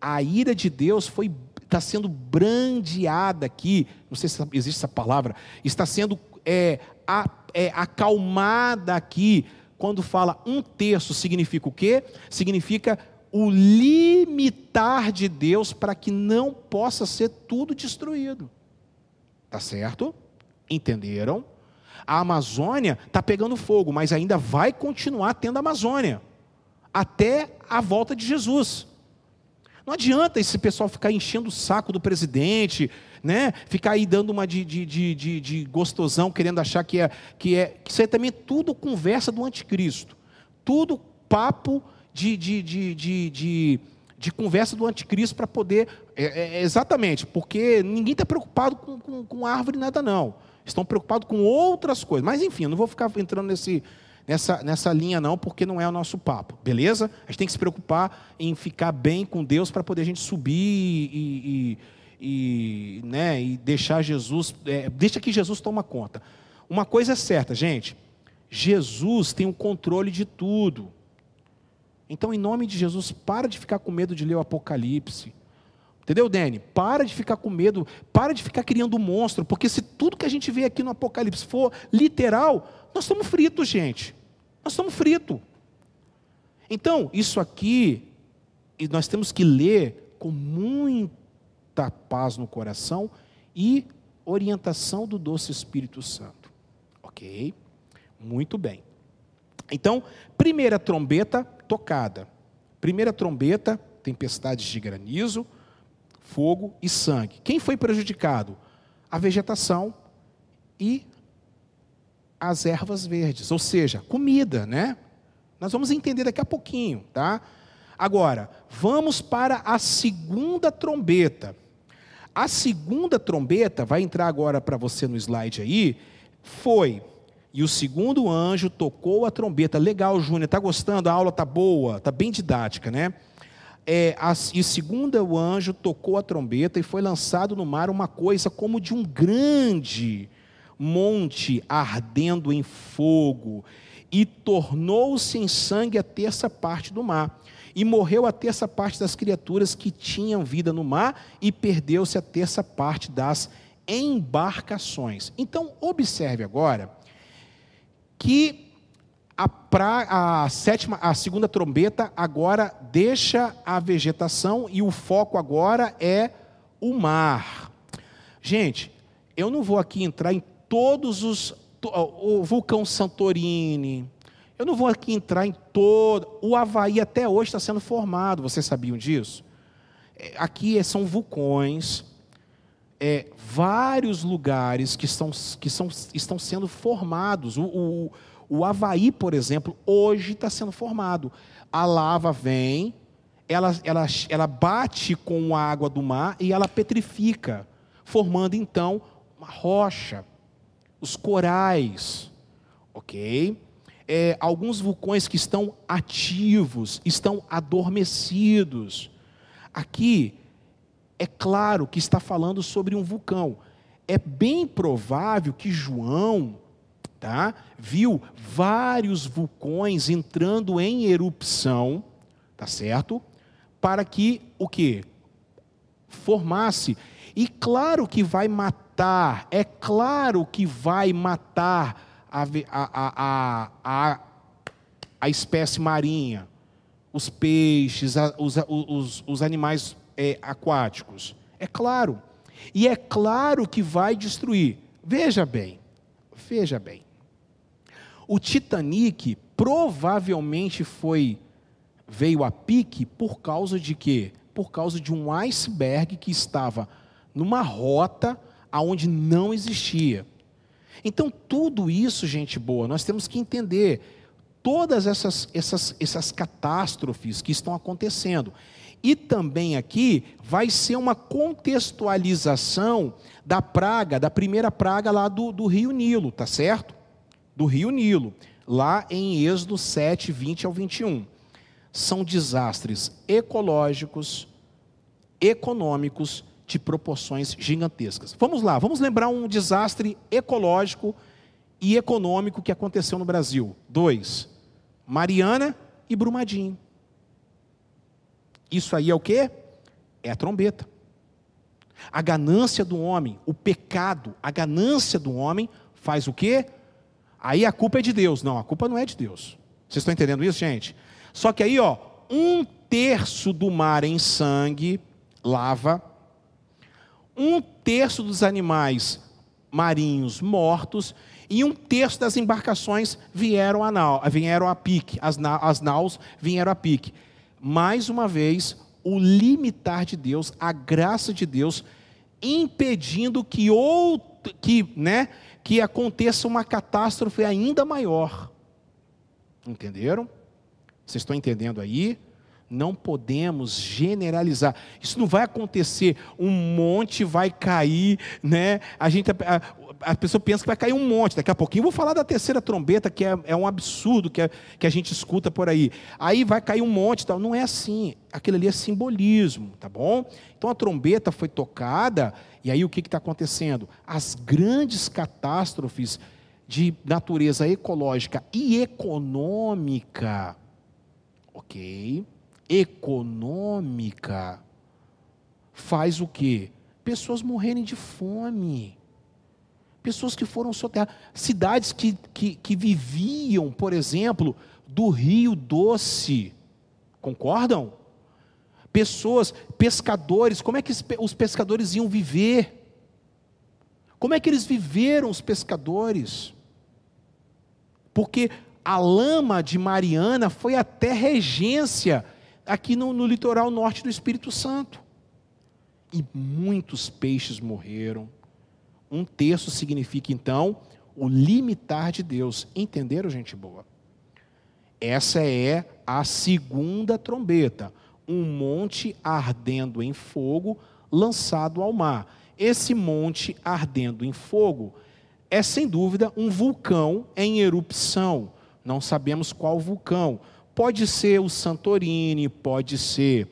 A: A ira de Deus foi está sendo brandeada aqui, não sei se existe essa palavra, está sendo é, a, é, acalmada aqui, quando fala um terço, significa o quê? Significa o limitar de Deus para que não possa ser tudo destruído. Tá certo? Entenderam? A Amazônia está pegando fogo, mas ainda vai continuar tendo Amazônia até a volta de Jesus. Não adianta esse pessoal ficar enchendo o saco do presidente, né? Ficar aí dando uma de, de, de, de, gostosão, querendo achar que é, que é. Isso é também tudo conversa do anticristo. Tudo papo de, de, de, de, de, conversa do anticristo para poder. É, é, é, exatamente, porque ninguém está preocupado com, com, com árvore nada, não. Estão preocupados com outras coisas. Mas enfim, eu não vou ficar entrando nesse, nessa, nessa linha, não, porque não é o nosso papo, beleza? A gente tem que se preocupar em ficar bem com Deus para poder a gente subir e, e, e, né, e deixar Jesus. É, deixa que Jesus toma conta. Uma coisa é certa, gente. Jesus tem o controle de tudo. Então, em nome de Jesus, para de ficar com medo de ler o Apocalipse. Entendeu, Dani? Para de ficar com medo, para de ficar criando um monstro, porque se tudo que a gente vê aqui no Apocalipse for literal, nós estamos fritos, gente. Nós estamos fritos. Então, isso aqui, nós temos que ler com muita paz no coração e orientação do doce Espírito Santo. Ok? Muito bem. Então, primeira trombeta tocada. Primeira trombeta, tempestades de granizo, fogo e sangue. Quem foi prejudicado? A vegetação e as ervas verdes, ou seja, comida, né? Nós vamos entender daqui a pouquinho, tá? Agora, vamos para a segunda trombeta. A segunda trombeta, vai entrar agora para você no slide aí, foi e o segundo anjo tocou a trombeta. Legal, Júnior, tá gostando? A aula tá boa, tá bem didática, né? É, a, e o segundo anjo tocou a trombeta e foi lançado no mar uma coisa como de um grande monte ardendo em fogo, e tornou-se em sangue a terça parte do mar. E morreu a terça parte das criaturas que tinham vida no mar, e perdeu-se a terça parte das embarcações. Então, observe agora que a, pra, a sétima, a segunda trombeta agora deixa a vegetação e o foco agora é o mar. Gente, eu não vou aqui entrar em todos os o vulcão Santorini. Eu não vou aqui entrar em todo. O Havaí até hoje está sendo formado. Vocês sabiam disso? É, aqui são vulcões é, vários lugares que, estão, que são, estão sendo formados. O, o, o Havaí, por exemplo, hoje está sendo formado. A lava vem, ela, ela, ela bate com a água do mar e ela petrifica, formando então uma rocha, os corais, ok? É, alguns vulcões que estão ativos, estão adormecidos. Aqui, é claro que está falando sobre um vulcão. É bem provável que João tá, viu vários vulcões entrando em erupção, tá certo? Para que o que? Formasse. E claro que vai matar, é claro que vai matar a, a, a, a, a espécie marinha, os peixes, a, os, os, os animais é, aquáticos. É claro. E é claro que vai destruir. Veja bem, veja bem. O Titanic provavelmente foi veio a pique por causa de quê? Por causa de um iceberg que estava numa rota aonde não existia. Então, tudo isso, gente boa, nós temos que entender todas essas, essas, essas catástrofes que estão acontecendo. E também aqui vai ser uma contextualização da praga, da primeira praga lá do, do rio Nilo, tá certo? Do rio Nilo, lá em Êxodo 7, 20 ao 21. São desastres ecológicos, econômicos, de proporções gigantescas. Vamos lá, vamos lembrar um desastre ecológico e econômico que aconteceu no Brasil. Dois: Mariana e Brumadinho. Isso aí é o que? É a trombeta. A ganância do homem, o pecado, a ganância do homem faz o quê? Aí a culpa é de Deus. Não, a culpa não é de Deus. Vocês estão entendendo isso, gente? Só que aí, ó, um terço do mar em sangue, lava, um terço dos animais marinhos mortos e um terço das embarcações vieram a, nau, vieram a pique, as, na, as naus vieram a pique mais uma vez, o limitar de Deus, a graça de Deus, impedindo que outro, que, né, que aconteça uma catástrofe ainda maior. Entenderam? Vocês estão entendendo aí? Não podemos generalizar. Isso não vai acontecer, um monte vai cair, né? A gente a, a pessoa pensa que vai cair um monte. Daqui a pouquinho eu vou falar da terceira trombeta, que é, é um absurdo que, é, que a gente escuta por aí. Aí vai cair um monte, tal. Não é assim. Aquilo ali é simbolismo, tá bom? Então a trombeta foi tocada, e aí o que está acontecendo? As grandes catástrofes de natureza ecológica e econômica, ok? Econômica faz o quê? Pessoas morrerem de fome. Pessoas que foram soterradas. Cidades que, que, que viviam, por exemplo, do Rio Doce. Concordam? Pessoas, pescadores, como é que os pescadores iam viver? Como é que eles viveram, os pescadores? Porque a lama de Mariana foi até regência aqui no, no litoral norte do Espírito Santo. E muitos peixes morreram. Um terço significa, então, o limitar de Deus. Entenderam, gente boa? Essa é a segunda trombeta. Um monte ardendo em fogo, lançado ao mar. Esse monte ardendo em fogo é, sem dúvida, um vulcão em erupção. Não sabemos qual vulcão. Pode ser o Santorini, pode ser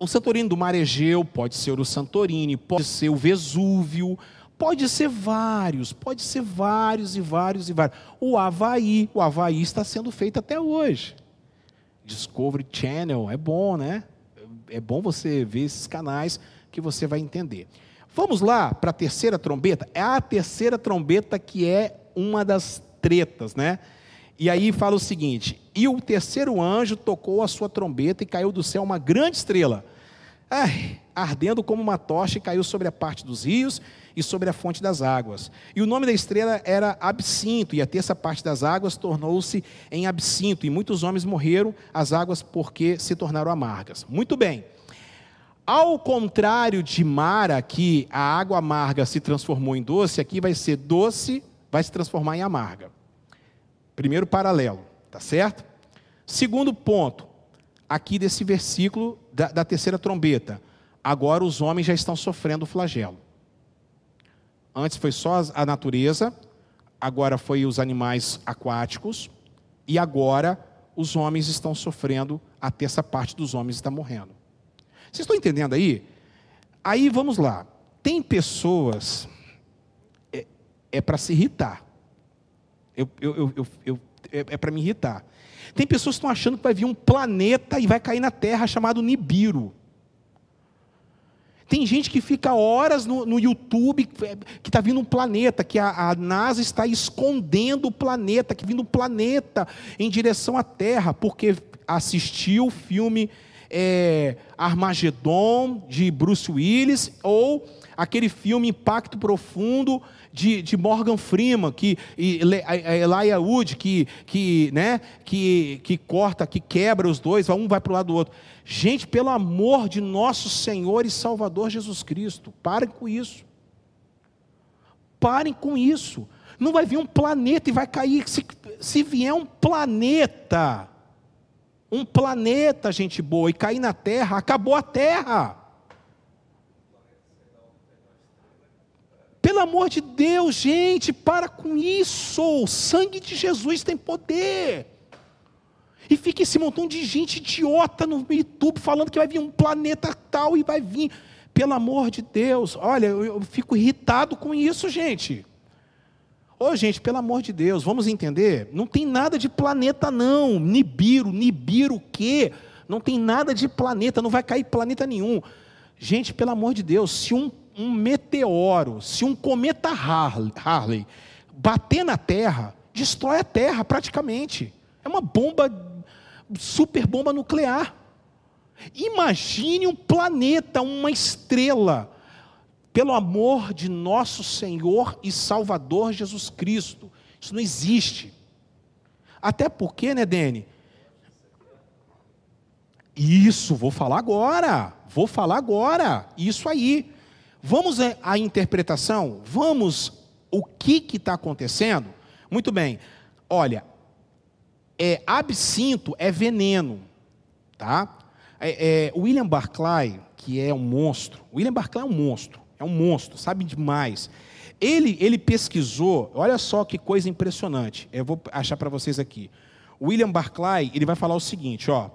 A: o Santorini do Mar Egeu, pode ser o Santorini, pode ser o Vesúvio, pode ser vários, pode ser vários e vários e vários. O Havaí, o Havaí está sendo feito até hoje. Discovery Channel, é bom, né? É bom você ver esses canais que você vai entender. Vamos lá para a terceira trombeta? É a terceira trombeta que é uma das tretas, né? E aí fala o seguinte: E o terceiro anjo tocou a sua trombeta e caiu do céu uma grande estrela, ai, ardendo como uma tocha, e caiu sobre a parte dos rios e sobre a fonte das águas. E o nome da estrela era Absinto, e a terça parte das águas tornou-se em absinto, e muitos homens morreram as águas porque se tornaram amargas. Muito bem. Ao contrário de Mara, que a água amarga se transformou em doce, aqui vai ser doce, vai se transformar em amarga. Primeiro paralelo, tá certo? Segundo ponto, aqui desse versículo da, da terceira trombeta. Agora os homens já estão sofrendo o flagelo. Antes foi só a natureza, agora foi os animais aquáticos, e agora os homens estão sofrendo, a terça parte dos homens está morrendo. Vocês estão entendendo aí? Aí vamos lá. Tem pessoas, é, é para se irritar. Eu, eu, eu, eu é, é para me irritar. Tem pessoas que estão achando que vai vir um planeta e vai cair na Terra chamado Nibiru. Tem gente que fica horas no, no YouTube que está vindo um planeta, que a, a, NASA está escondendo o planeta, que vindo um planeta em direção à Terra, porque assistiu o filme é, Armagedon de Bruce Willis ou aquele filme Impacto Profundo de, de Morgan Freeman, que e, Elijah Wood, que, que, né, que, que corta, que quebra os dois, um vai para o lado do outro. Gente, pelo amor de nosso Senhor e Salvador Jesus Cristo, parem com isso. Parem com isso. Não vai vir um planeta e vai cair. Se, se vier um planeta, um planeta, gente boa, e cair na Terra, acabou a Terra. Pelo amor de Deus, gente, para com isso. O sangue de Jesus tem poder. E fica esse montão de gente idiota no YouTube falando que vai vir um planeta tal e vai vir. Pelo amor de Deus, olha, eu, eu fico irritado com isso, gente. Ô, gente, pelo amor de Deus, vamos entender? Não tem nada de planeta, não. Nibiru, Nibiru o quê? Não tem nada de planeta, não vai cair planeta nenhum. Gente, pelo amor de Deus, se um, um meteoro, se um cometa Harley, Harley bater na Terra, destrói a Terra praticamente. É uma bomba super bomba nuclear. Imagine um planeta, uma estrela, pelo amor de nosso Senhor e Salvador Jesus Cristo. Isso não existe. Até porque, né, Dene? Isso, vou falar agora. Vou falar agora. Isso aí. Vamos à interpretação? Vamos o que está acontecendo? Muito bem. Olha, é, absinto é veneno, tá? É, é, William Barclay, que é um monstro, William Barclay é um monstro, é um monstro, sabe demais. Ele, ele pesquisou, olha só que coisa impressionante. Eu vou achar para vocês aqui. William Barclay, ele vai falar o seguinte, ó,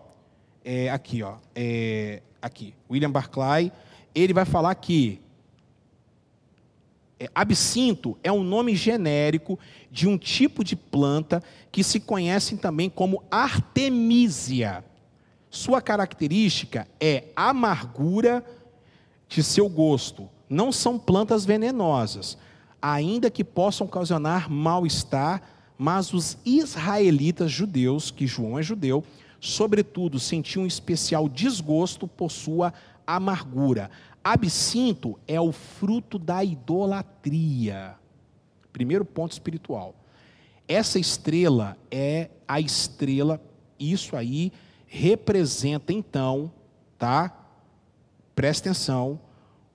A: é, aqui, ó, é, aqui. William Barclay, ele vai falar que absinto é um nome genérico de um tipo de planta que se conhecem também como artemisia. Sua característica é amargura de seu gosto. Não são plantas venenosas, ainda que possam ocasionar mal-estar, mas os israelitas judeus, que João é judeu, sobretudo sentiam um especial desgosto por sua amargura. Absinto é o fruto da idolatria. Primeiro ponto espiritual. Essa estrela é a estrela, isso aí representa então, tá? Presta atenção,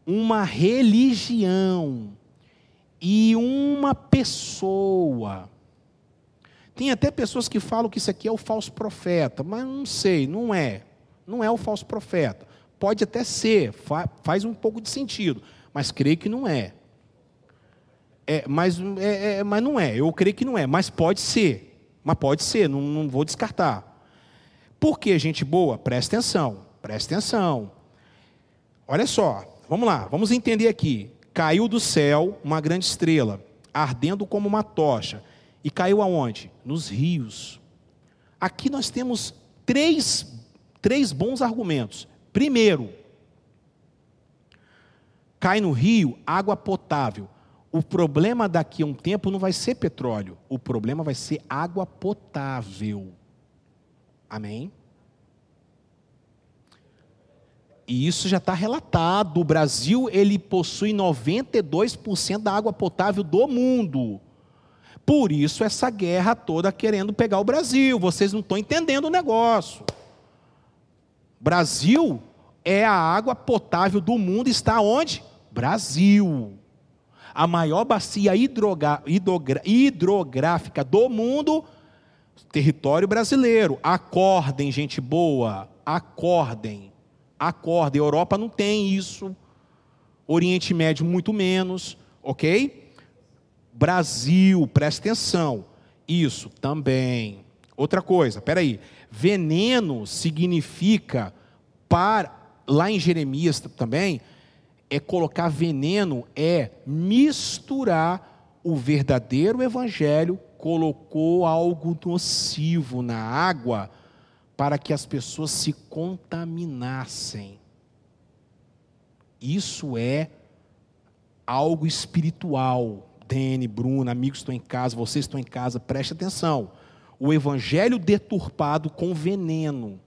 A: uma religião e uma pessoa. Tem até pessoas que falam que isso aqui é o falso profeta, mas não sei, não é. Não é o falso profeta. Pode até ser, faz um pouco de sentido, mas creio que não é. é mas, é, é, mas não é, eu creio que não é, mas pode ser. Mas pode ser, não, não vou descartar. Por que, gente boa? Presta atenção, presta atenção. Olha só, vamos lá, vamos entender aqui. Caiu do céu uma grande estrela, ardendo como uma tocha. E caiu aonde? Nos rios. Aqui nós temos três, três bons argumentos. Primeiro, cai no rio água potável. O problema daqui a um tempo não vai ser petróleo, o problema vai ser água potável. Amém? E isso já está relatado. O Brasil ele possui 92% da água potável do mundo. Por isso essa guerra toda querendo pegar o Brasil. Vocês não estão entendendo o negócio. Brasil é a água potável do mundo, está onde? Brasil. A maior bacia hidrográfica do mundo, território brasileiro. Acordem, gente boa, acordem. Acordem. Europa não tem isso. Oriente Médio, muito menos, ok? Brasil, presta atenção. Isso também. Outra coisa, peraí. Veneno significa, para, lá em Jeremias também, é colocar veneno, é misturar o verdadeiro evangelho, colocou algo nocivo na água para que as pessoas se contaminassem. Isso é algo espiritual. Dene, Bruna, amigos estão em casa, vocês estão em casa, preste atenção. O evangelho deturpado com veneno.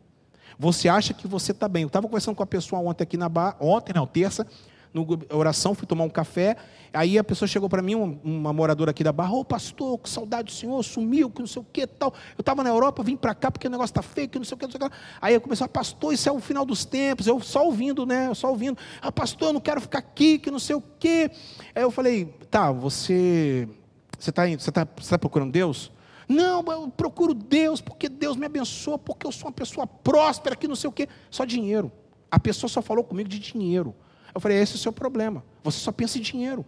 A: Você acha que você está bem. Eu estava conversando com a pessoa ontem aqui na bar, ontem, não, terça, no oração, fui tomar um café. Aí a pessoa chegou para mim, uma, moradora aqui da Barra, ô oh, pastor, que saudade do senhor, sumiu, que não sei o que tal. Eu estava na Europa, vim para cá porque o negócio está feio, que não sei o que, não sei o que. Aí eu comecei a pastor, isso é o final dos tempos, eu só ouvindo, né? Eu só ouvindo. Ah, pastor, eu não quero ficar aqui, que não sei o que. Aí eu falei, tá, você você está você tá, você tá procurando Deus? Não, eu procuro Deus porque Deus me abençoa, porque eu sou uma pessoa próspera, que não sei o quê. Só dinheiro. A pessoa só falou comigo de dinheiro. Eu falei, esse é o seu problema. Você só pensa em dinheiro.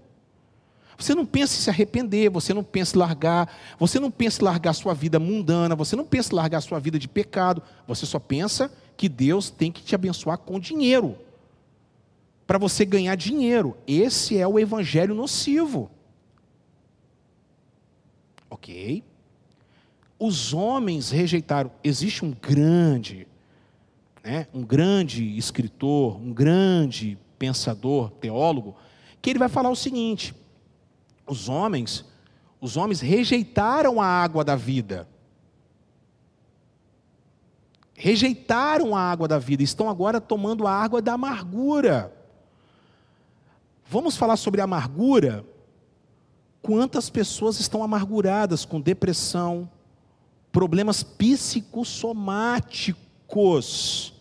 A: Você não pensa em se arrepender, você não pensa em largar, você não pensa em largar sua vida mundana, você não pensa em largar sua vida de pecado, você só pensa que Deus tem que te abençoar com dinheiro. Para você ganhar dinheiro. Esse é o evangelho nocivo. Ok? Os homens rejeitaram. Existe um grande, né, um grande escritor, um grande pensador, teólogo, que ele vai falar o seguinte: os homens, os homens rejeitaram a água da vida. Rejeitaram a água da vida, estão agora tomando a água da amargura. Vamos falar sobre amargura? Quantas pessoas estão amarguradas com depressão, problemas psicossomáticos?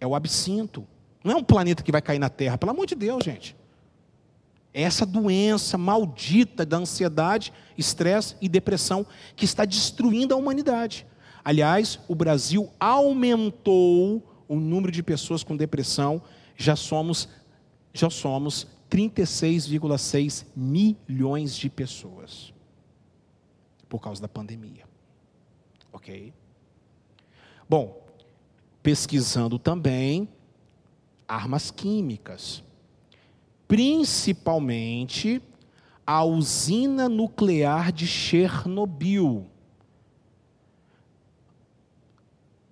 A: É o absinto. Não é um planeta que vai cair na Terra, pelo amor de Deus, gente. É essa doença maldita da ansiedade, estresse e depressão que está destruindo a humanidade. Aliás, o Brasil aumentou o número de pessoas com depressão, já somos já somos 36,6 milhões de pessoas por causa da pandemia. OK? Bom, pesquisando também armas químicas, principalmente a usina nuclear de Chernobyl.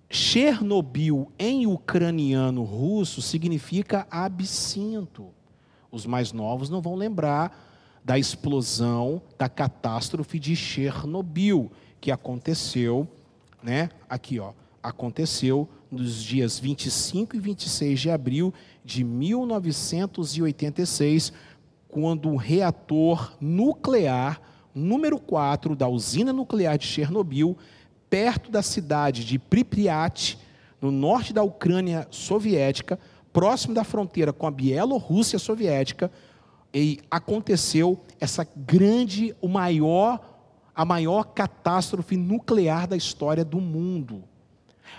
A: Chernobyl em ucraniano russo significa absinto. Os mais novos não vão lembrar da explosão, da catástrofe de Chernobyl, que aconteceu, né? Aqui, ó, aconteceu nos dias 25 e 26 de abril de 1986, quando um reator nuclear número 4 da usina nuclear de Chernobyl, perto da cidade de Pripyat, no norte da Ucrânia soviética, próximo da fronteira com a Bielorrússia soviética, e aconteceu essa grande, o maior, a maior catástrofe nuclear da história do mundo,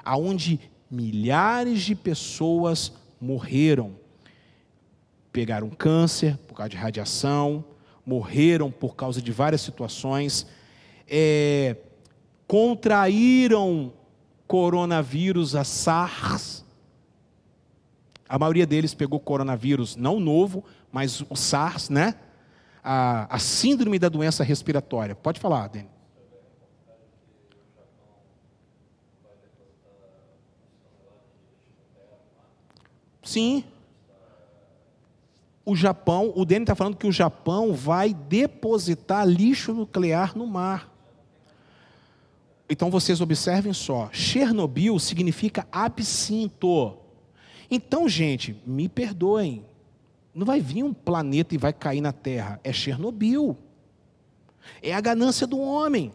A: aonde milhares de pessoas morreram. Pegaram câncer por causa de radiação, morreram por causa de várias situações, é, contraíram coronavírus, a SARS. A maioria deles pegou coronavírus, não novo, mas o SARS, né? A, a síndrome da doença respiratória. Pode falar, Dani. Sim. O Japão, o Dene está falando que o Japão vai depositar lixo nuclear no mar. Então vocês observem só, Chernobyl significa absinto. Então, gente, me perdoem, não vai vir um planeta e vai cair na Terra, é Chernobyl. É a ganância do homem.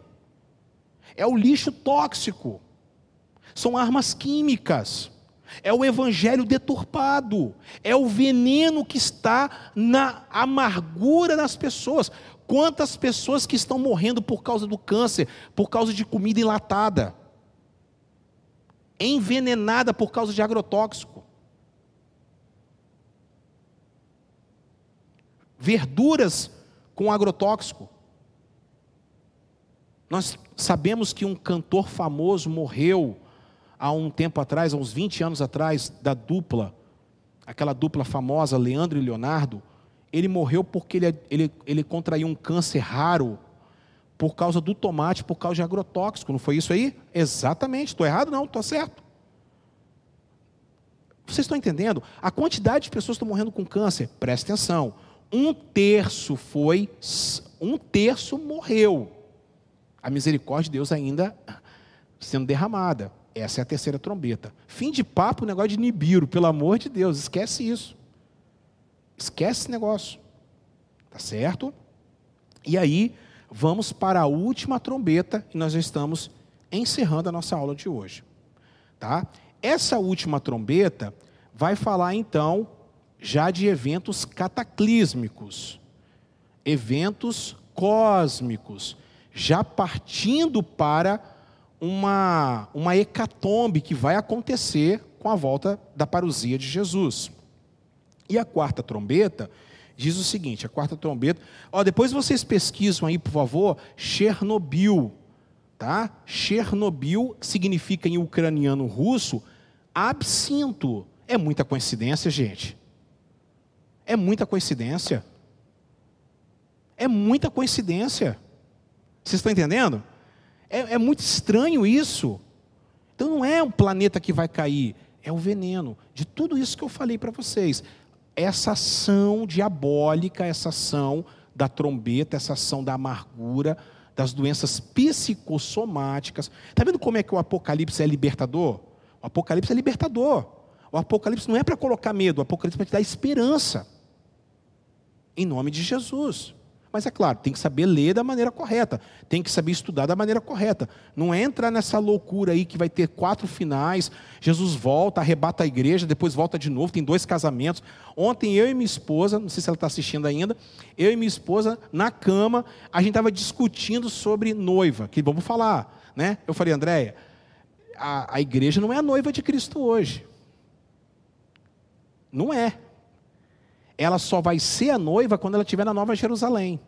A: É o lixo tóxico. São armas químicas é o evangelho deturpado, é o veneno que está na amargura das pessoas. Quantas pessoas que estão morrendo por causa do câncer, por causa de comida enlatada, envenenada por causa de agrotóxico. Verduras com agrotóxico, Nós sabemos que um cantor famoso morreu há um tempo atrás, há uns 20 anos atrás, da dupla, aquela dupla famosa, Leandro e Leonardo. Ele morreu porque ele, ele, ele contraiu um câncer raro por causa do tomate, por causa de agrotóxico. Não foi isso aí? Exatamente. Estou errado? Não, estou certo. Vocês estão entendendo? A quantidade de pessoas que estão morrendo com câncer, presta atenção. Um terço foi, um terço morreu. A misericórdia de Deus ainda sendo derramada. Essa é a terceira trombeta. Fim de papo, negócio de Nibiru, pelo amor de Deus, esquece isso. Esquece esse negócio. Tá certo? E aí, vamos para a última trombeta e nós já estamos encerrando a nossa aula de hoje. Tá? Essa última trombeta vai falar então já de eventos cataclísmicos, eventos cósmicos, já partindo para uma, uma hecatombe que vai acontecer com a volta da parousia de Jesus. E a quarta trombeta diz o seguinte: a quarta trombeta, ó, depois vocês pesquisam aí, por favor, Chernobyl, tá? Chernobyl significa em ucraniano russo absinto. É muita coincidência, gente. É muita coincidência. É muita coincidência. Vocês estão entendendo? É, é muito estranho isso. Então não é um planeta que vai cair, é o veneno de tudo isso que eu falei para vocês. Essa ação diabólica, essa ação da trombeta, essa ação da amargura, das doenças psicossomáticas. Está vendo como é que o Apocalipse é libertador? O Apocalipse é libertador. O Apocalipse não é para colocar medo, o Apocalipse é para te dar esperança. Em nome de Jesus. Mas é claro, tem que saber ler da maneira correta, tem que saber estudar da maneira correta. Não entra nessa loucura aí que vai ter quatro finais, Jesus volta, arrebata a igreja, depois volta de novo, tem dois casamentos. Ontem eu e minha esposa, não sei se ela está assistindo ainda, eu e minha esposa, na cama, a gente estava discutindo sobre noiva, que vamos falar, né? Eu falei, Andréia, a, a igreja não é a noiva de Cristo hoje. Não é ela só vai ser a noiva quando ela estiver na Nova Jerusalém.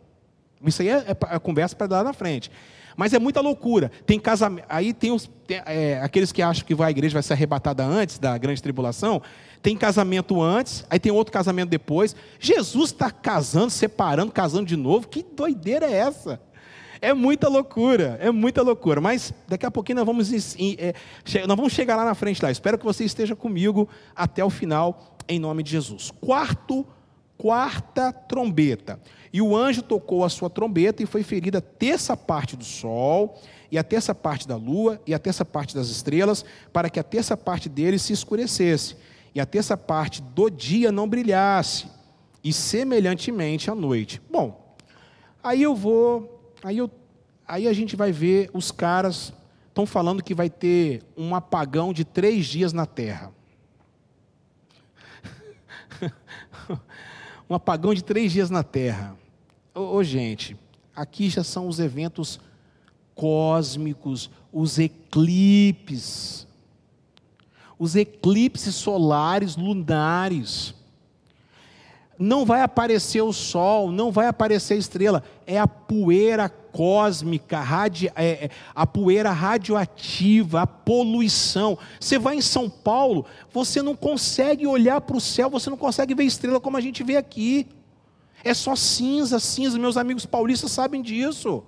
A: Isso aí é, é, é conversa para dar na frente. Mas é muita loucura. Tem casamento. Aí tem, os, tem é, aqueles que acham que a igreja vai ser arrebatada antes da grande tribulação. Tem casamento antes, aí tem outro casamento depois. Jesus está casando, separando, casando de novo. Que doideira é essa? É muita loucura, é muita loucura. Mas daqui a pouquinho nós vamos, é, nós vamos chegar lá na frente lá. Espero que você esteja comigo até o final, em nome de Jesus. Quarto quarta trombeta. E o anjo tocou a sua trombeta e foi ferida a terça parte do sol, e a terça parte da lua, e a terça parte das estrelas, para que a terça parte deles se escurecesse, e a terça parte do dia não brilhasse, e semelhantemente à noite. Bom, aí eu vou, aí, eu, aí a gente vai ver os caras estão falando que vai ter um apagão de três dias na terra. Um apagão de três dias na Terra. Ô, ô, gente, aqui já são os eventos cósmicos, os eclipses, os eclipses solares, lunares. Não vai aparecer o sol, não vai aparecer a estrela, é a poeira cósmica, é, é, a poeira radioativa, a poluição. Você vai em São Paulo, você não consegue olhar para o céu, você não consegue ver estrela como a gente vê aqui. É só cinza, cinza. Meus amigos paulistas sabem disso.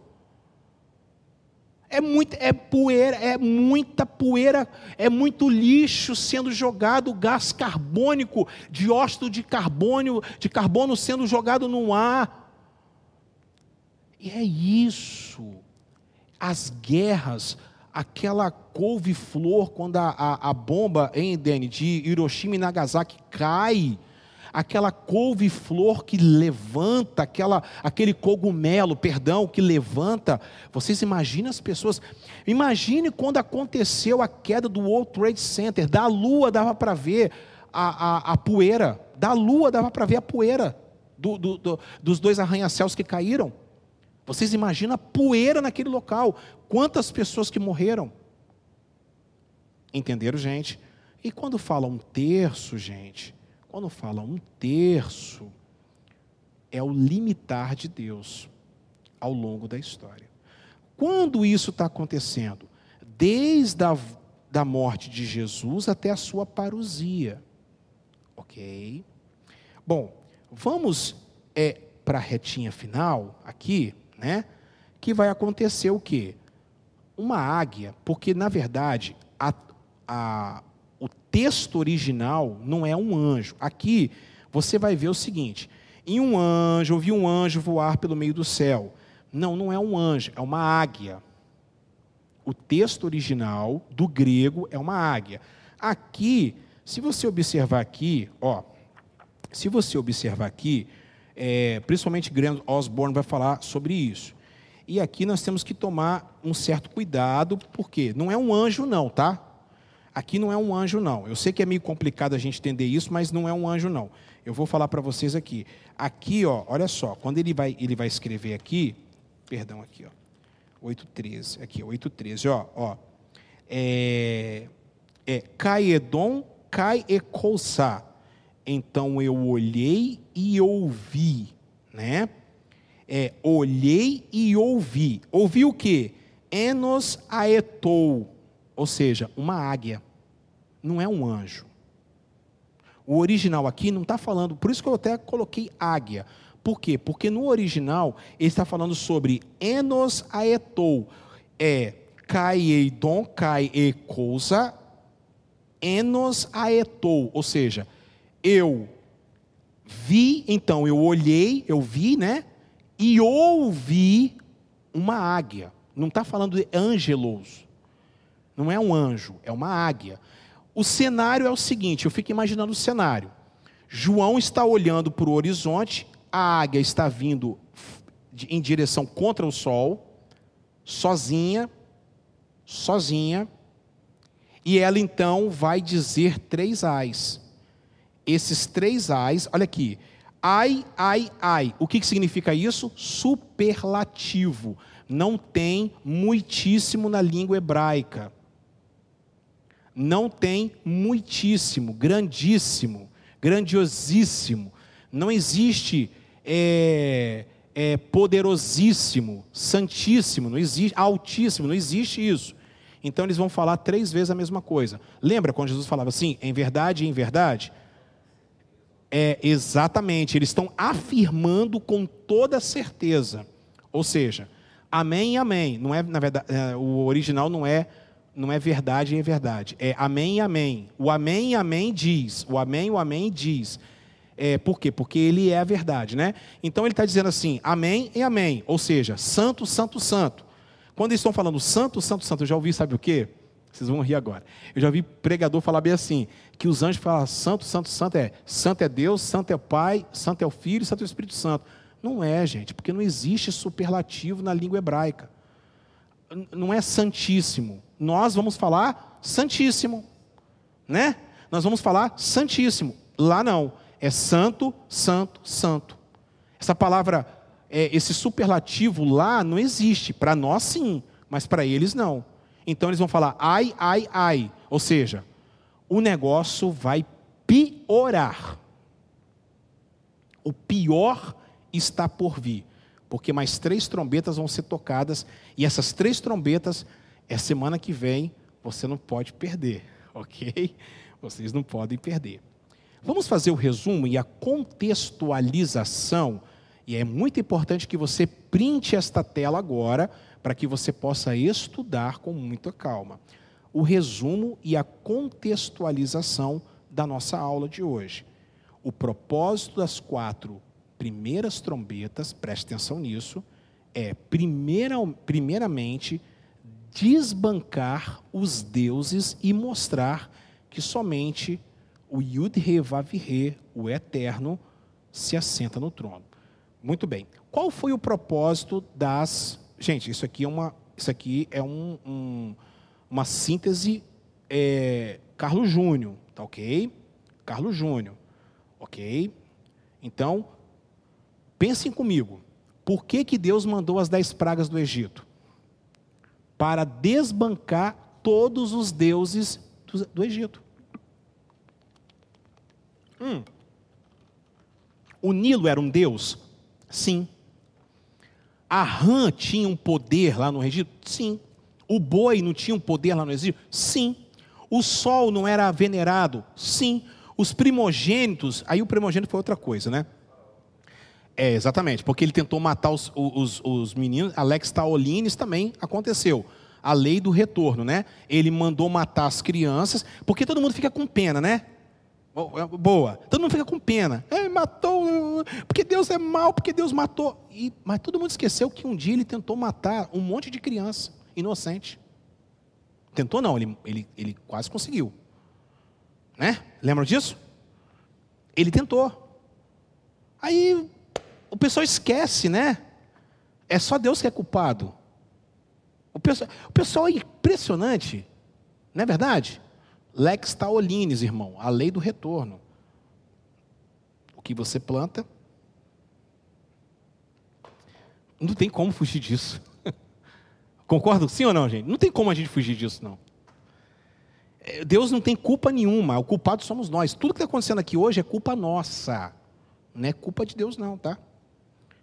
A: É, muito, é poeira, é muita poeira, é muito lixo sendo jogado, gás carbônico, dióxido de carbono, de carbono sendo jogado no ar. E é isso. As guerras, aquela couve-flor, quando a, a, a bomba em de Hiroshima e Nagasaki cai, aquela couve-flor que levanta, aquela, aquele cogumelo, perdão, que levanta. Vocês imaginam as pessoas? Imagine quando aconteceu a queda do World Trade Center, da lua dava para ver a, a, a, poeira, da lua dava para ver a poeira do, do, do, dos dois arranha-céus que caíram. Vocês imaginam a poeira naquele local. Quantas pessoas que morreram? Entenderam, gente? E quando fala um terço, gente, quando fala um terço, é o limitar de Deus ao longo da história. Quando isso está acontecendo? Desde a da morte de Jesus até a sua parousia. Ok? Bom, vamos é, para a retinha final aqui, né? Que vai acontecer o quê? Uma águia, porque na verdade a, a, o texto original não é um anjo. Aqui você vai ver o seguinte: em um anjo, ouvi um anjo voar pelo meio do céu. Não, não é um anjo, é uma águia. O texto original do grego é uma águia. Aqui, se você observar aqui, ó, se você observar aqui, é, principalmente Graham Osborne vai falar sobre isso. E aqui nós temos que tomar um certo cuidado, porque não é um anjo não, tá? Aqui não é um anjo não. Eu sei que é meio complicado a gente entender isso, mas não é um anjo não. Eu vou falar para vocês aqui. Aqui, ó, olha só, quando ele vai, ele vai escrever aqui, perdão aqui, ó. 8,13. Aqui, 8,13. Ó, ó. É, é Caedon, Caecolsa. Então eu olhei e ouvi, né? É, olhei e ouvi. Ouvi o quê? Enos aetou, ou seja, uma águia. Não é um anjo. O original aqui não está falando, por isso que eu até coloquei águia. Por quê? Porque no original ele está falando sobre enos aetou, é caeidon, caecousa, enos aetou, ou seja, eu vi, então eu olhei, eu vi, né? E ouvi uma águia. Não está falando de angelos. Não é um anjo, é uma águia. O cenário é o seguinte: eu fico imaginando o cenário. João está olhando para o horizonte, a águia está vindo em direção contra o sol, sozinha, sozinha, e ela então vai dizer três ais. Esses três ais, olha aqui, ai, ai, ai. O que, que significa isso? Superlativo. Não tem muitíssimo na língua hebraica. Não tem muitíssimo, grandíssimo, grandiosíssimo. Não existe é, é poderosíssimo, santíssimo, não existe, altíssimo, não existe isso. Então eles vão falar três vezes a mesma coisa. Lembra quando Jesus falava assim, em verdade, em verdade? É exatamente, eles estão afirmando com toda certeza. Ou seja, amém e amém. Não é, na verdade, é, o original não é não é verdade e é verdade. É amém e amém. O amém e amém diz. O amém o amém diz. É, por quê? Porque ele é a verdade, né? Então ele está dizendo assim, amém e amém. Ou seja, santo, santo, santo. Quando eles estão falando santo, santo, santo, eu já ouvi, sabe o quê? Vocês vão rir agora. Eu já ouvi pregador falar bem assim, que os anjos falam santo, santo, santo é santo é Deus, santo é Pai, santo é o Filho, santo é o Espírito Santo. Não é, gente, porque não existe superlativo na língua hebraica. Não é santíssimo. Nós vamos falar santíssimo, né? Nós vamos falar santíssimo. Lá não é santo, santo, santo. Essa palavra, é, esse superlativo lá não existe. Para nós sim, mas para eles não. Então eles vão falar ai, ai, ai. Ou seja, o negócio vai piorar. O pior está por vir. Porque mais três trombetas vão ser tocadas. E essas três trombetas, é semana que vem, você não pode perder. Ok? Vocês não podem perder. Vamos fazer o resumo e a contextualização. E é muito importante que você printe esta tela agora, para que você possa estudar com muita calma. O resumo e a contextualização da nossa aula de hoje. O propósito das quatro primeiras trombetas, preste atenção nisso, é primeira, primeiramente desbancar os deuses e mostrar que somente o Yud He Vav He, o Eterno, se assenta no trono. Muito bem. Qual foi o propósito das... Gente, isso aqui é uma, isso aqui é um, um, uma síntese é, Carlos Júnior, tá ok? Carlos Júnior, ok? Então, pensem comigo. Por que, que Deus mandou as dez pragas do Egito? Para desbancar todos os deuses do, do Egito. Hum. O Nilo era um deus? Sim. A rã tinha um poder lá no Egito? Sim. O boi não tinha um poder lá no Egito? Sim. O sol não era venerado? Sim. Os primogênitos, aí o primogênito foi outra coisa, né? É, exatamente, porque ele tentou matar os, os, os meninos, Alex Taolines também aconteceu. A lei do retorno, né? Ele mandou matar as crianças, porque todo mundo fica com pena, né? É, boa. Todo mundo fica com pena. É, matou, porque Deus é mal, porque Deus matou. E, mas todo mundo esqueceu que um dia ele tentou matar um monte de criança inocente. Tentou não, ele, ele, ele quase conseguiu. Né? Lembram disso? Ele tentou. Aí o pessoal esquece, né? É só Deus que é culpado. O pessoal, o pessoal é impressionante, não é verdade? Lex taolines, irmão, a lei do retorno. O que você planta, não tem como fugir disso. Concordo sim ou não, gente? Não tem como a gente fugir disso, não. É, Deus não tem culpa nenhuma, o culpado somos nós. Tudo que está acontecendo aqui hoje é culpa nossa, não é culpa de Deus, não, tá?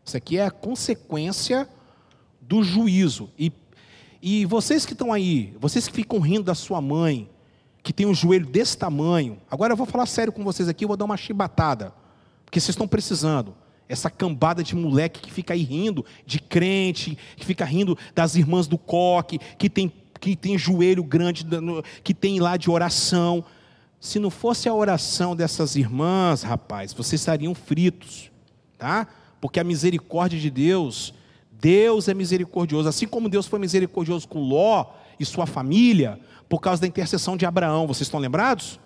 A: Isso aqui é a consequência do juízo. E, e vocês que estão aí, vocês que ficam rindo da sua mãe, que tem um joelho desse tamanho, agora eu vou falar sério com vocês aqui, eu vou dar uma chibatada, porque vocês estão precisando. Essa cambada de moleque que fica aí rindo de crente, que fica rindo das irmãs do coque, que tem, que tem joelho grande, que tem lá de oração. Se não fosse a oração dessas irmãs, rapaz, vocês estariam fritos, tá? porque a misericórdia de Deus, Deus é misericordioso, assim como Deus foi misericordioso com Ló e sua família, por causa da intercessão de Abraão. Vocês estão lembrados?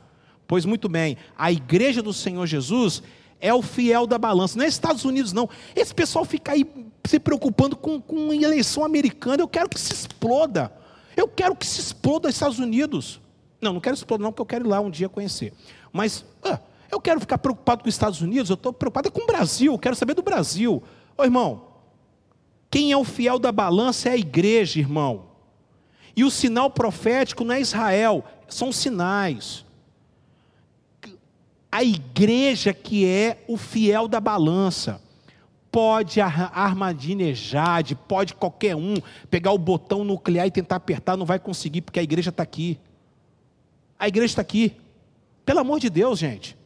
A: Pois muito bem, a igreja do Senhor Jesus é o fiel da balança. Não é Estados Unidos, não. Esse pessoal fica aí se preocupando com, com eleição americana. Eu quero que se exploda. Eu quero que se exploda os Estados Unidos. Não, não quero explodir, não, porque eu quero ir lá um dia conhecer. Mas, ah, eu quero ficar preocupado com os Estados Unidos, eu estou preocupado com o Brasil, eu quero saber do Brasil. Ô irmão, quem é o fiel da balança é a igreja, irmão. E o sinal profético não é Israel, são sinais. A igreja que é o fiel da balança. Pode armadinejar, pode qualquer um pegar o botão nuclear e tentar apertar, não vai conseguir, porque a igreja está aqui. A igreja está aqui. Pelo amor de Deus, gente.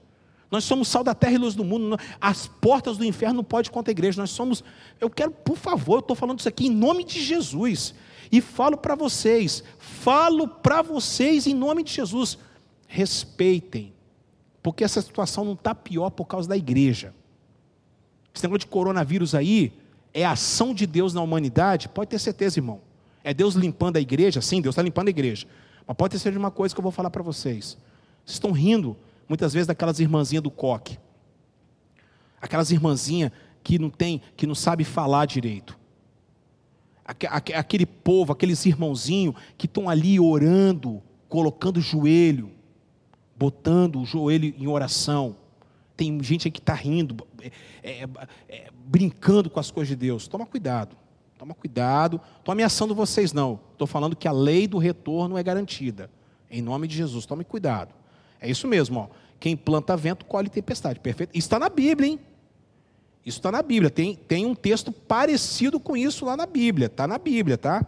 A: Nós somos sal da terra e luz do mundo. As portas do inferno não podem contra a igreja. Nós somos. Eu quero, por favor, eu estou falando isso aqui em nome de Jesus. E falo para vocês, falo para vocês em nome de Jesus. Respeitem, porque essa situação não está pior por causa da igreja. Esse negócio de coronavírus aí é ação de Deus na humanidade, pode ter certeza, irmão. É Deus limpando a igreja? Sim, Deus está limpando a igreja. Mas pode ter certeza de uma coisa que eu vou falar para vocês. Vocês estão rindo muitas vezes daquelas irmãzinhas do coque. Aquelas irmãzinhas que não tem, que não sabe falar direito. Aquele povo, aqueles irmãozinhos que estão ali orando, colocando o joelho, botando o joelho em oração. Tem gente aí que está rindo, é, é, é, brincando com as coisas de Deus. Toma cuidado, toma cuidado. Estou ameaçando vocês, não. Estou falando que a lei do retorno é garantida. Em nome de Jesus, tome cuidado. É isso mesmo, ó. Quem planta vento, colhe tempestade. Perfeito? Isso está na Bíblia, hein? Isso está na Bíblia. Tem, tem um texto parecido com isso lá na Bíblia. Está na Bíblia, tá?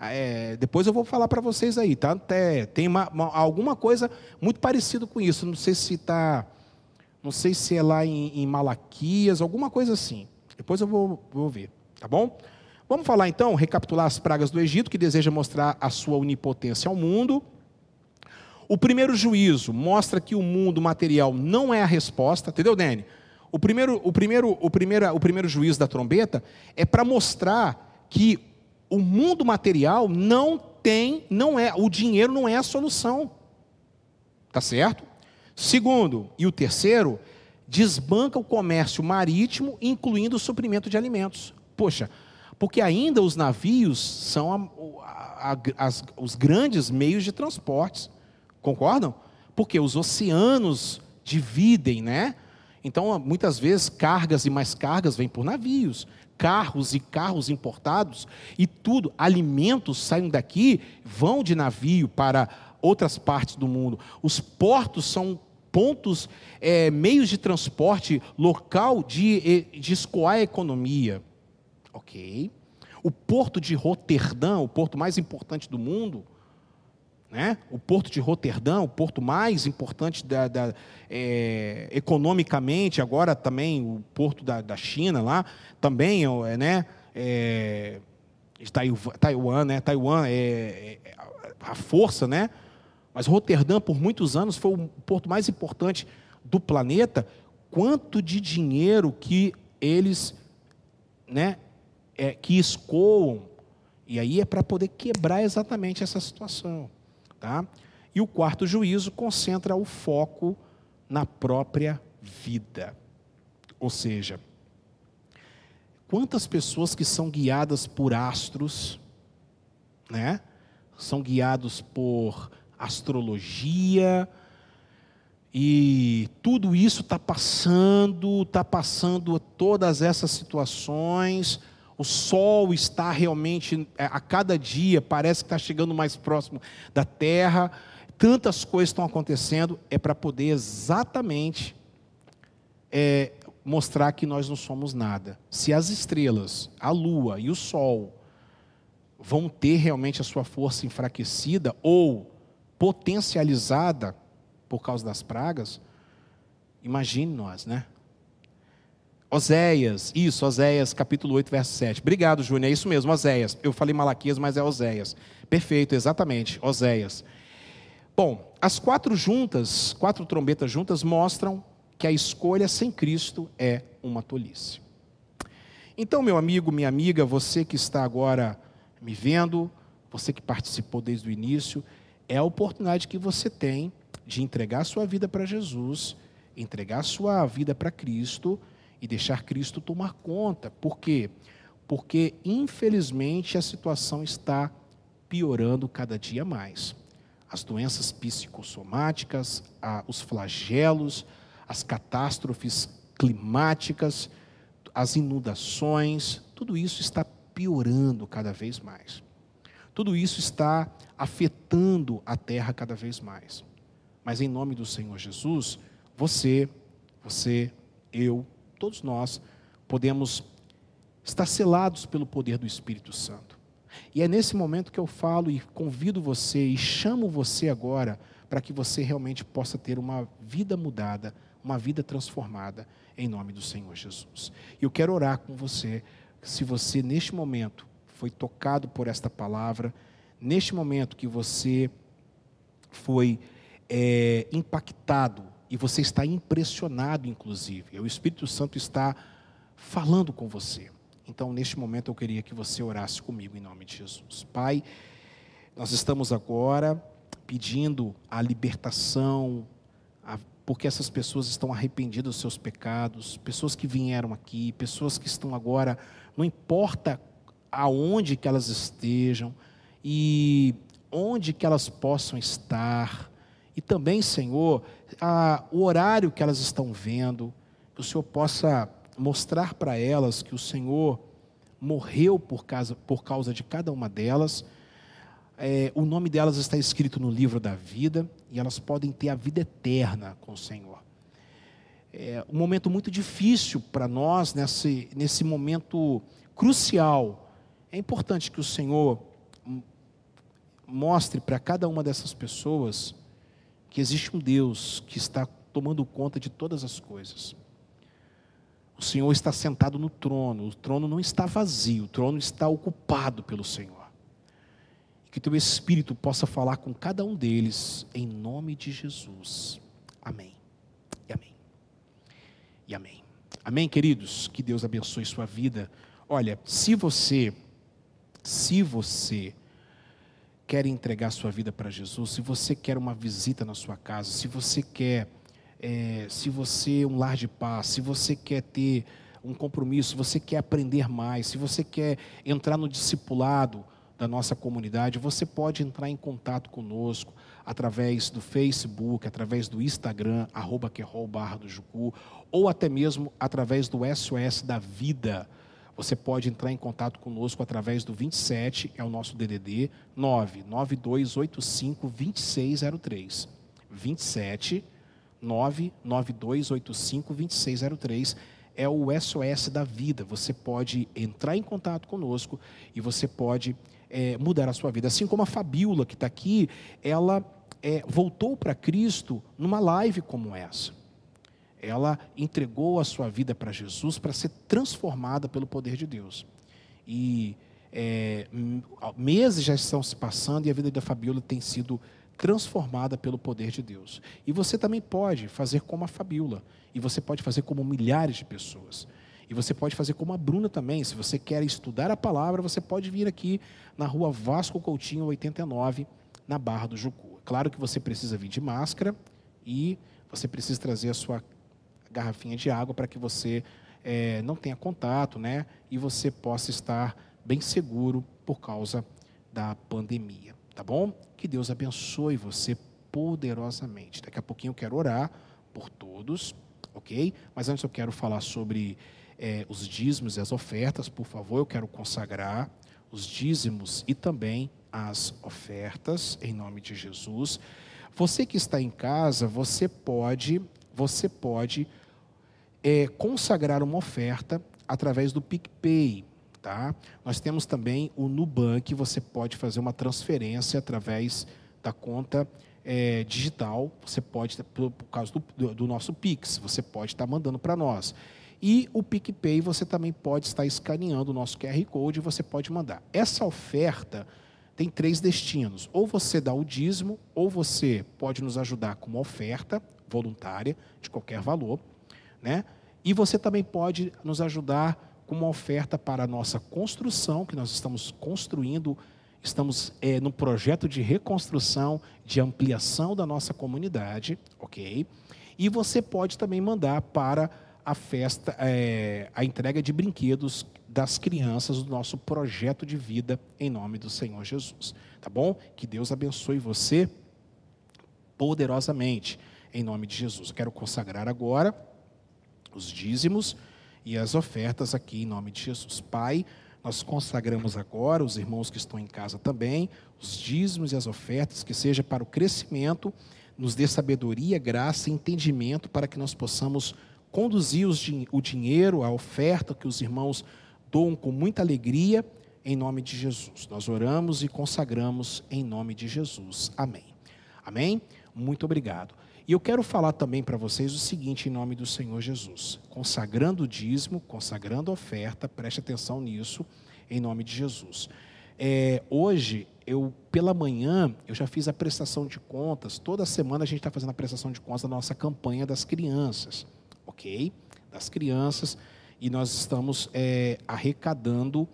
A: É, depois eu vou falar para vocês aí, tá? É, tem uma, uma, alguma coisa muito parecida com isso. Não sei se está. Não sei se é lá em, em, Malaquias, alguma coisa assim. Depois eu vou, vou ver, tá bom? Vamos falar então, recapitular as pragas do Egito, que deseja mostrar a sua onipotência ao mundo. O primeiro juízo mostra que o mundo material não é a resposta, entendeu, Dani? O primeiro, o primeiro, o primeiro, o primeiro juízo da trombeta é para mostrar que o mundo material não tem, não é, o dinheiro não é a solução. Tá certo? Segundo, e o terceiro, desbanca o comércio marítimo, incluindo o suprimento de alimentos. Poxa, porque ainda os navios são a, a, as, os grandes meios de transportes. Concordam? Porque os oceanos dividem, né? Então, muitas vezes, cargas e mais cargas vêm por navios, carros e carros importados, e tudo, alimentos saem daqui, vão de navio para outras partes do mundo. Os portos são pontos, é, meios de transporte local de, de escoar a economia. Ok? O porto de Roterdã, o porto mais importante do mundo, né? o porto de Roterdã, o porto mais importante da, da, é, economicamente, agora também o porto da, da China lá, também é, né? É, Taiwan, né? Taiwan é, é a força, né? Mas Roterdã, por muitos anos, foi o porto mais importante do planeta. Quanto de dinheiro que eles, né, é, que escoam. E aí é para poder quebrar exatamente essa situação. Tá? E o quarto juízo concentra o foco na própria vida. Ou seja, quantas pessoas que são guiadas por astros, né? São guiados por astrologia, e tudo isso está passando, está passando todas essas situações. O sol está realmente, é, a cada dia, parece que está chegando mais próximo da terra. Tantas coisas estão acontecendo, é para poder exatamente é, mostrar que nós não somos nada. Se as estrelas, a lua e o sol vão ter realmente a sua força enfraquecida ou potencializada por causa das pragas, imagine nós, né? Oséias, isso, Oséias, capítulo 8, verso 7. Obrigado, Júnior, é isso mesmo, Oséias. Eu falei Malaquias, mas é Oséias. Perfeito, exatamente, Oséias. Bom, as quatro juntas, quatro trombetas juntas, mostram que a escolha sem Cristo é uma tolice. Então, meu amigo, minha amiga, você que está agora me vendo, você que participou desde o início, é a oportunidade que você tem de entregar sua vida para Jesus, entregar sua vida para Cristo e deixar Cristo tomar conta. Por quê? Porque, infelizmente, a situação está piorando cada dia mais. As doenças psicossomáticas, os flagelos, as catástrofes climáticas, as inundações, tudo isso está piorando cada vez mais. Tudo isso está afetando a terra cada vez mais. Mas em nome do Senhor Jesus, você, você, eu, todos nós podemos estar selados pelo poder do Espírito Santo. E é nesse momento que eu falo e convido você e chamo você agora para que você realmente possa ter uma vida mudada, uma vida transformada em nome do Senhor Jesus. Eu quero orar com você, se você neste momento foi tocado por esta palavra, neste momento que você foi é, impactado e você está impressionado, inclusive. O Espírito Santo está falando com você. Então, neste momento, eu queria que você orasse comigo em nome de Jesus. Pai, nós estamos agora pedindo a libertação, a, porque essas pessoas estão arrependidas dos seus pecados, pessoas que vieram aqui, pessoas que estão agora, não importa aonde que elas estejam e onde que elas possam estar, e também, Senhor, a, o horário que elas estão vendo, que o Senhor possa mostrar para elas que o Senhor morreu por causa, por causa de cada uma delas. É, o nome delas está escrito no livro da vida e elas podem ter a vida eterna com o Senhor. É um momento muito difícil para nós, nesse, nesse momento crucial. É importante que o Senhor mostre para cada uma dessas pessoas que existe um Deus que está tomando conta de todas as coisas. O Senhor está sentado no trono, o trono não está vazio, o trono está ocupado pelo Senhor. Que teu Espírito possa falar com cada um deles, em nome de Jesus. Amém. E amém. E amém. Amém, queridos? Que Deus abençoe sua vida. Olha, se você, se você quer entregar sua vida para Jesus, se você quer uma visita na sua casa, se você quer, é, se você um lar de paz, se você quer ter um compromisso, se você quer aprender mais, se você quer entrar no discipulado da nossa comunidade, você pode entrar em contato conosco através do Facebook, através do Instagram, arroba barra do Jucu, ou até mesmo através do SOS da Vida você pode entrar em contato conosco através do 27, é o nosso DDD, 99285 2603. 27 99285 2603 é o SOS da vida. Você pode entrar em contato conosco e você pode é, mudar a sua vida. Assim como a Fabiola, que está aqui, ela é, voltou para Cristo numa live como essa. Ela entregou a sua vida para Jesus para ser transformada pelo poder de Deus. E é, meses já estão se passando e a vida da Fabiola tem sido transformada pelo poder de Deus. E você também pode fazer como a Fabiola. E você pode fazer como milhares de pessoas. E você pode fazer como a Bruna também. Se você quer estudar a palavra, você pode vir aqui na rua Vasco Coutinho 89, na Barra do Jucu. Claro que você precisa vir de máscara e você precisa trazer a sua garrafinha de água para que você é, não tenha contato, né? E você possa estar bem seguro por causa da pandemia, tá bom? Que Deus abençoe você poderosamente. Daqui a pouquinho eu quero orar por todos, ok? Mas antes eu quero falar sobre é, os dízimos e as ofertas, por favor, eu quero consagrar os dízimos e também as ofertas em nome de Jesus. Você que está em casa, você pode, você pode é, consagrar uma oferta através do PicPay. Tá? Nós temos também o Nubank, você pode fazer uma transferência através da conta é, digital, você pode, por, por causa do, do, nosso Pix, você pode estar mandando para nós. E o PicPay, você também pode estar escaneando o nosso QR Code e você pode mandar. Essa oferta tem três destinos. Ou você dá o dízimo, ou você pode nos ajudar com uma oferta voluntária, de qualquer valor, né? E você também pode nos ajudar com uma oferta para a nossa construção, que nós estamos construindo, estamos é, no projeto de reconstrução, de ampliação da nossa comunidade, ok? E você pode também mandar para a festa, é, a entrega de brinquedos das crianças do nosso projeto de vida em nome do Senhor Jesus. Tá bom? Que Deus abençoe você poderosamente em nome de Jesus. Eu quero consagrar agora os dízimos e as ofertas aqui em nome de Jesus. Pai, nós consagramos agora, os irmãos que estão em casa também, os dízimos e as ofertas, que seja para o crescimento, nos dê sabedoria, graça e entendimento para que nós possamos conduzir os, o dinheiro, a oferta que os irmãos doam com muita alegria, em nome de Jesus. Nós oramos e consagramos em nome de Jesus. Amém. Amém? Muito obrigado. E eu quero falar também para vocês o seguinte, em nome do Senhor Jesus: consagrando o dízimo, consagrando a oferta, preste atenção nisso, em nome de Jesus. É, hoje, eu pela manhã, eu já fiz a prestação de contas. Toda semana a gente está fazendo a prestação de contas da nossa campanha das crianças, ok? Das crianças. E nós estamos é, arrecadando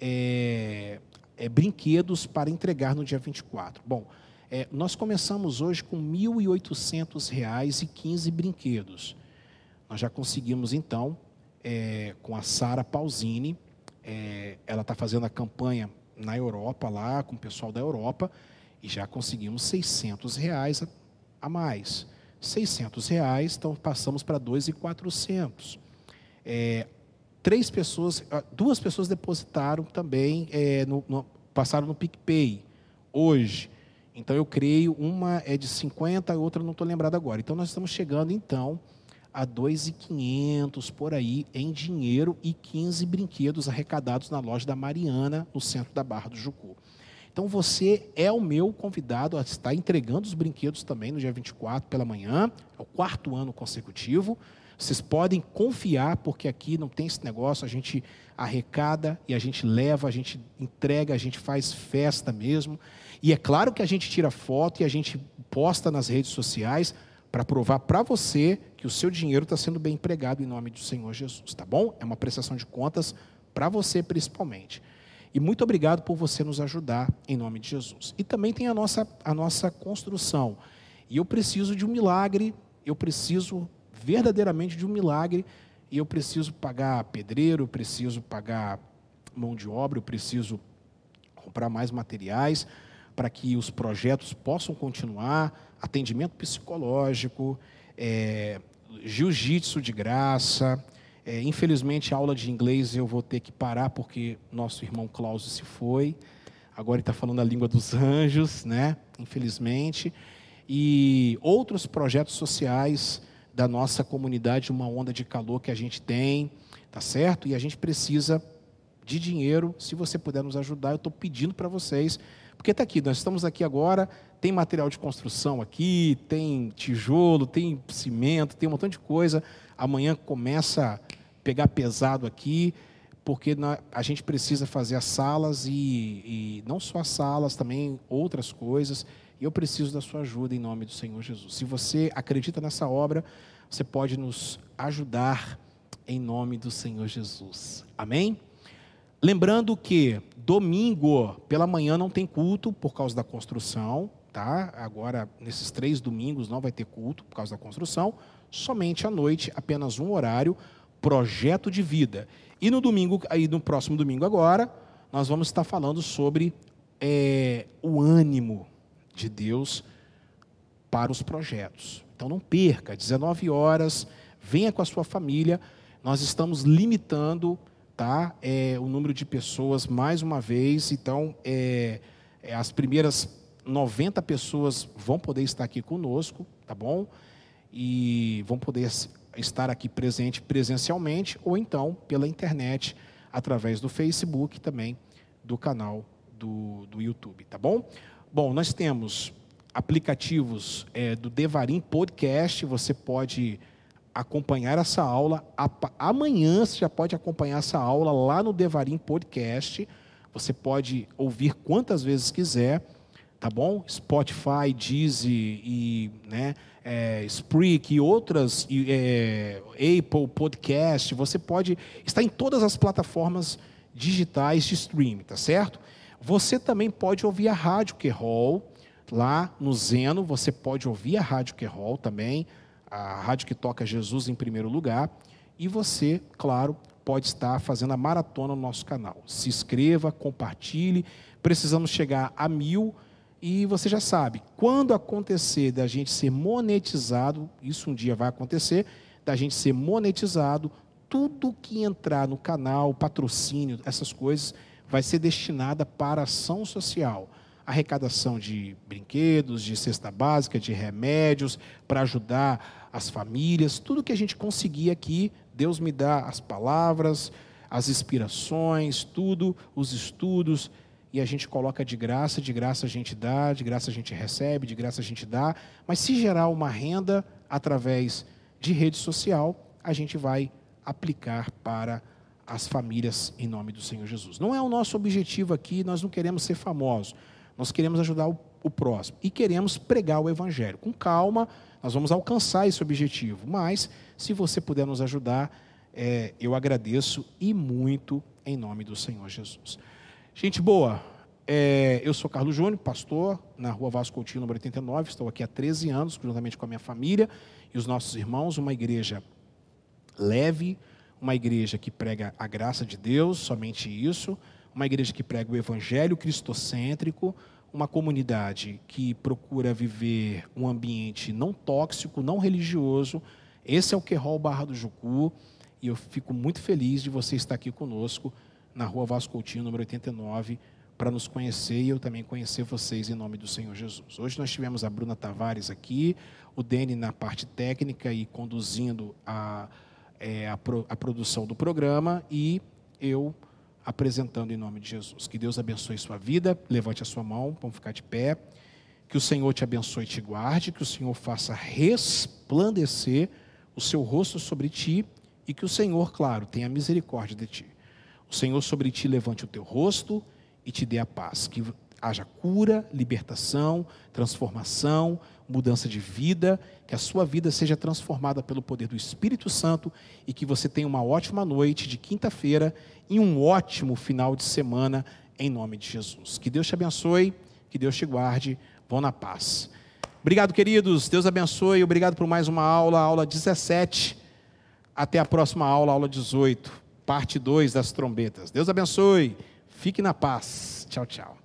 A: é, é brinquedos para entregar no dia 24. Bom, é, nós começamos hoje com R$ 1.800 e 15 brinquedos. Nós já conseguimos, então, é, com a Sara Pausini, é, ela está fazendo a campanha na Europa, lá com o pessoal da Europa, e já conseguimos 600 reais a, a mais. 600 reais, então passamos para 2.400. É, três pessoas, ah, duas pessoas depositaram também, é, no, no, passaram no PicPay hoje. Então eu creio, uma é de 50, a outra não estou lembrado agora. Então nós estamos chegando então a 2.500 por aí em dinheiro e 15 brinquedos arrecadados na loja da Mariana, no centro da Barra do Jucu. Então você é o meu convidado a estar entregando os brinquedos também no dia 24 pela manhã, é o quarto ano consecutivo. Vocês podem confiar, porque aqui não tem esse negócio, a gente arrecada e a gente leva, a gente entrega, a gente faz festa mesmo. E é claro que a gente tira foto e a gente posta nas redes sociais para provar para você que o seu dinheiro está sendo bem empregado em nome do Senhor Jesus, tá bom? É uma prestação de contas para você principalmente. E muito obrigado por você nos ajudar em nome de Jesus. E também tem a nossa, a nossa construção. E eu preciso de um milagre, eu preciso verdadeiramente de um milagre, e eu preciso pagar pedreiro, preciso pagar mão de obra, eu preciso comprar mais materiais para que os projetos possam continuar, atendimento psicológico, é, jiu-jitsu de graça. É, infelizmente, a aula de inglês eu vou ter que parar porque nosso irmão Cláudio se foi. Agora ele está falando a língua dos anjos, né? Infelizmente. E outros projetos sociais da nossa comunidade, uma onda de calor que a gente tem, tá certo? E a gente precisa de dinheiro. Se você puder nos ajudar, eu estou pedindo para vocês, porque está aqui, nós estamos aqui agora, tem material de construção aqui, tem tijolo, tem cimento, tem um montão de coisa. Amanhã começa a pegar pesado aqui porque a gente precisa fazer as salas e, e, não só as salas, também outras coisas. E eu preciso da sua ajuda em nome do Senhor Jesus. Se você acredita nessa obra, você pode nos ajudar em nome do Senhor Jesus. Amém? Lembrando que domingo pela manhã não tem culto por causa da construção, tá? Agora, nesses três domingos não vai ter culto por causa da construção. Somente à noite, apenas um horário, projeto de vida. E no domingo, aí no próximo domingo agora, nós vamos estar falando sobre é, o ânimo de Deus para os projetos. Então não perca, 19 horas, venha com a sua família. Nós estamos limitando tá, é, o número de pessoas mais uma vez. Então, é, é as primeiras 90 pessoas vão poder estar aqui conosco, tá bom? E vão poder estar aqui presente presencialmente ou então pela internet, através do Facebook também, do canal do, do YouTube, tá bom? Bom, nós temos aplicativos é, do Devarim Podcast, você pode acompanhar essa aula. Amanhã você já pode acompanhar essa aula lá no Devarim Podcast. Você pode ouvir quantas vezes quiser, tá bom? Spotify, Deezer e né, é, Spreak e outras, é, Apple Podcast, você pode estar em todas as plataformas digitais de streaming, tá certo? Você também pode ouvir a Rádio Querol, lá no Zeno, você pode ouvir a Rádio Querol também, a rádio que toca Jesus em primeiro lugar, e você, claro, pode estar fazendo a maratona no nosso canal. Se inscreva, compartilhe, precisamos chegar a mil e você já sabe, quando acontecer da gente ser monetizado, isso um dia vai acontecer, da gente ser monetizado, tudo que entrar no canal, patrocínio, essas coisas, vai ser destinada para ação social. Arrecadação de brinquedos, de cesta básica, de remédios, para ajudar as famílias, tudo que a gente conseguir aqui, Deus me dá as palavras, as inspirações, tudo, os estudos, e a gente coloca de graça, de graça a gente dá, de graça a gente recebe, de graça a gente dá. Mas se gerar uma renda através de rede social, a gente vai aplicar para as famílias em nome do Senhor Jesus. Não é o nosso objetivo aqui, nós não queremos ser famosos. Nós queremos ajudar o, o próximo e queremos pregar o evangelho. Com calma, nós vamos alcançar esse objetivo. Mas, se você puder nos ajudar, é, eu agradeço e muito em nome do Senhor Jesus. Gente boa, é, eu sou Carlos Júnior, pastor na rua Vasco Coutinho, número 89. Estou aqui há 13 anos, juntamente com a minha família e os nossos irmãos. Uma igreja leve, uma igreja que prega a graça de Deus, somente isso. Uma igreja que prega o evangelho cristocêntrico. Uma comunidade que procura viver um ambiente não tóxico, não religioso. Esse é o Querol Barra do Jucu. E eu fico muito feliz de você estar aqui conosco na rua Vasco Coutinho, número 89, para nos conhecer e eu também conhecer vocês em nome do Senhor Jesus. Hoje nós tivemos a Bruna Tavares aqui, o Dene na parte técnica e conduzindo a, é, a, pro, a produção do programa e eu apresentando em nome de Jesus. Que Deus abençoe sua vida, levante a sua mão, vamos ficar de pé. Que o Senhor te abençoe e te guarde, que o Senhor faça resplandecer o seu rosto sobre ti e que o Senhor, claro, tenha misericórdia de ti. O Senhor sobre ti levante o teu rosto e te dê a paz. Que haja cura, libertação, transformação, mudança de vida, que a sua vida seja transformada pelo poder do Espírito Santo e que você tenha uma ótima noite de quinta-feira e um ótimo final de semana em nome de Jesus. Que Deus te abençoe, que Deus te guarde. Vão na paz. Obrigado, queridos. Deus abençoe. Obrigado por mais uma aula, aula 17. Até a próxima aula, aula 18 parte 2 das trombetas. Deus abençoe. Fique na paz. Tchau, tchau.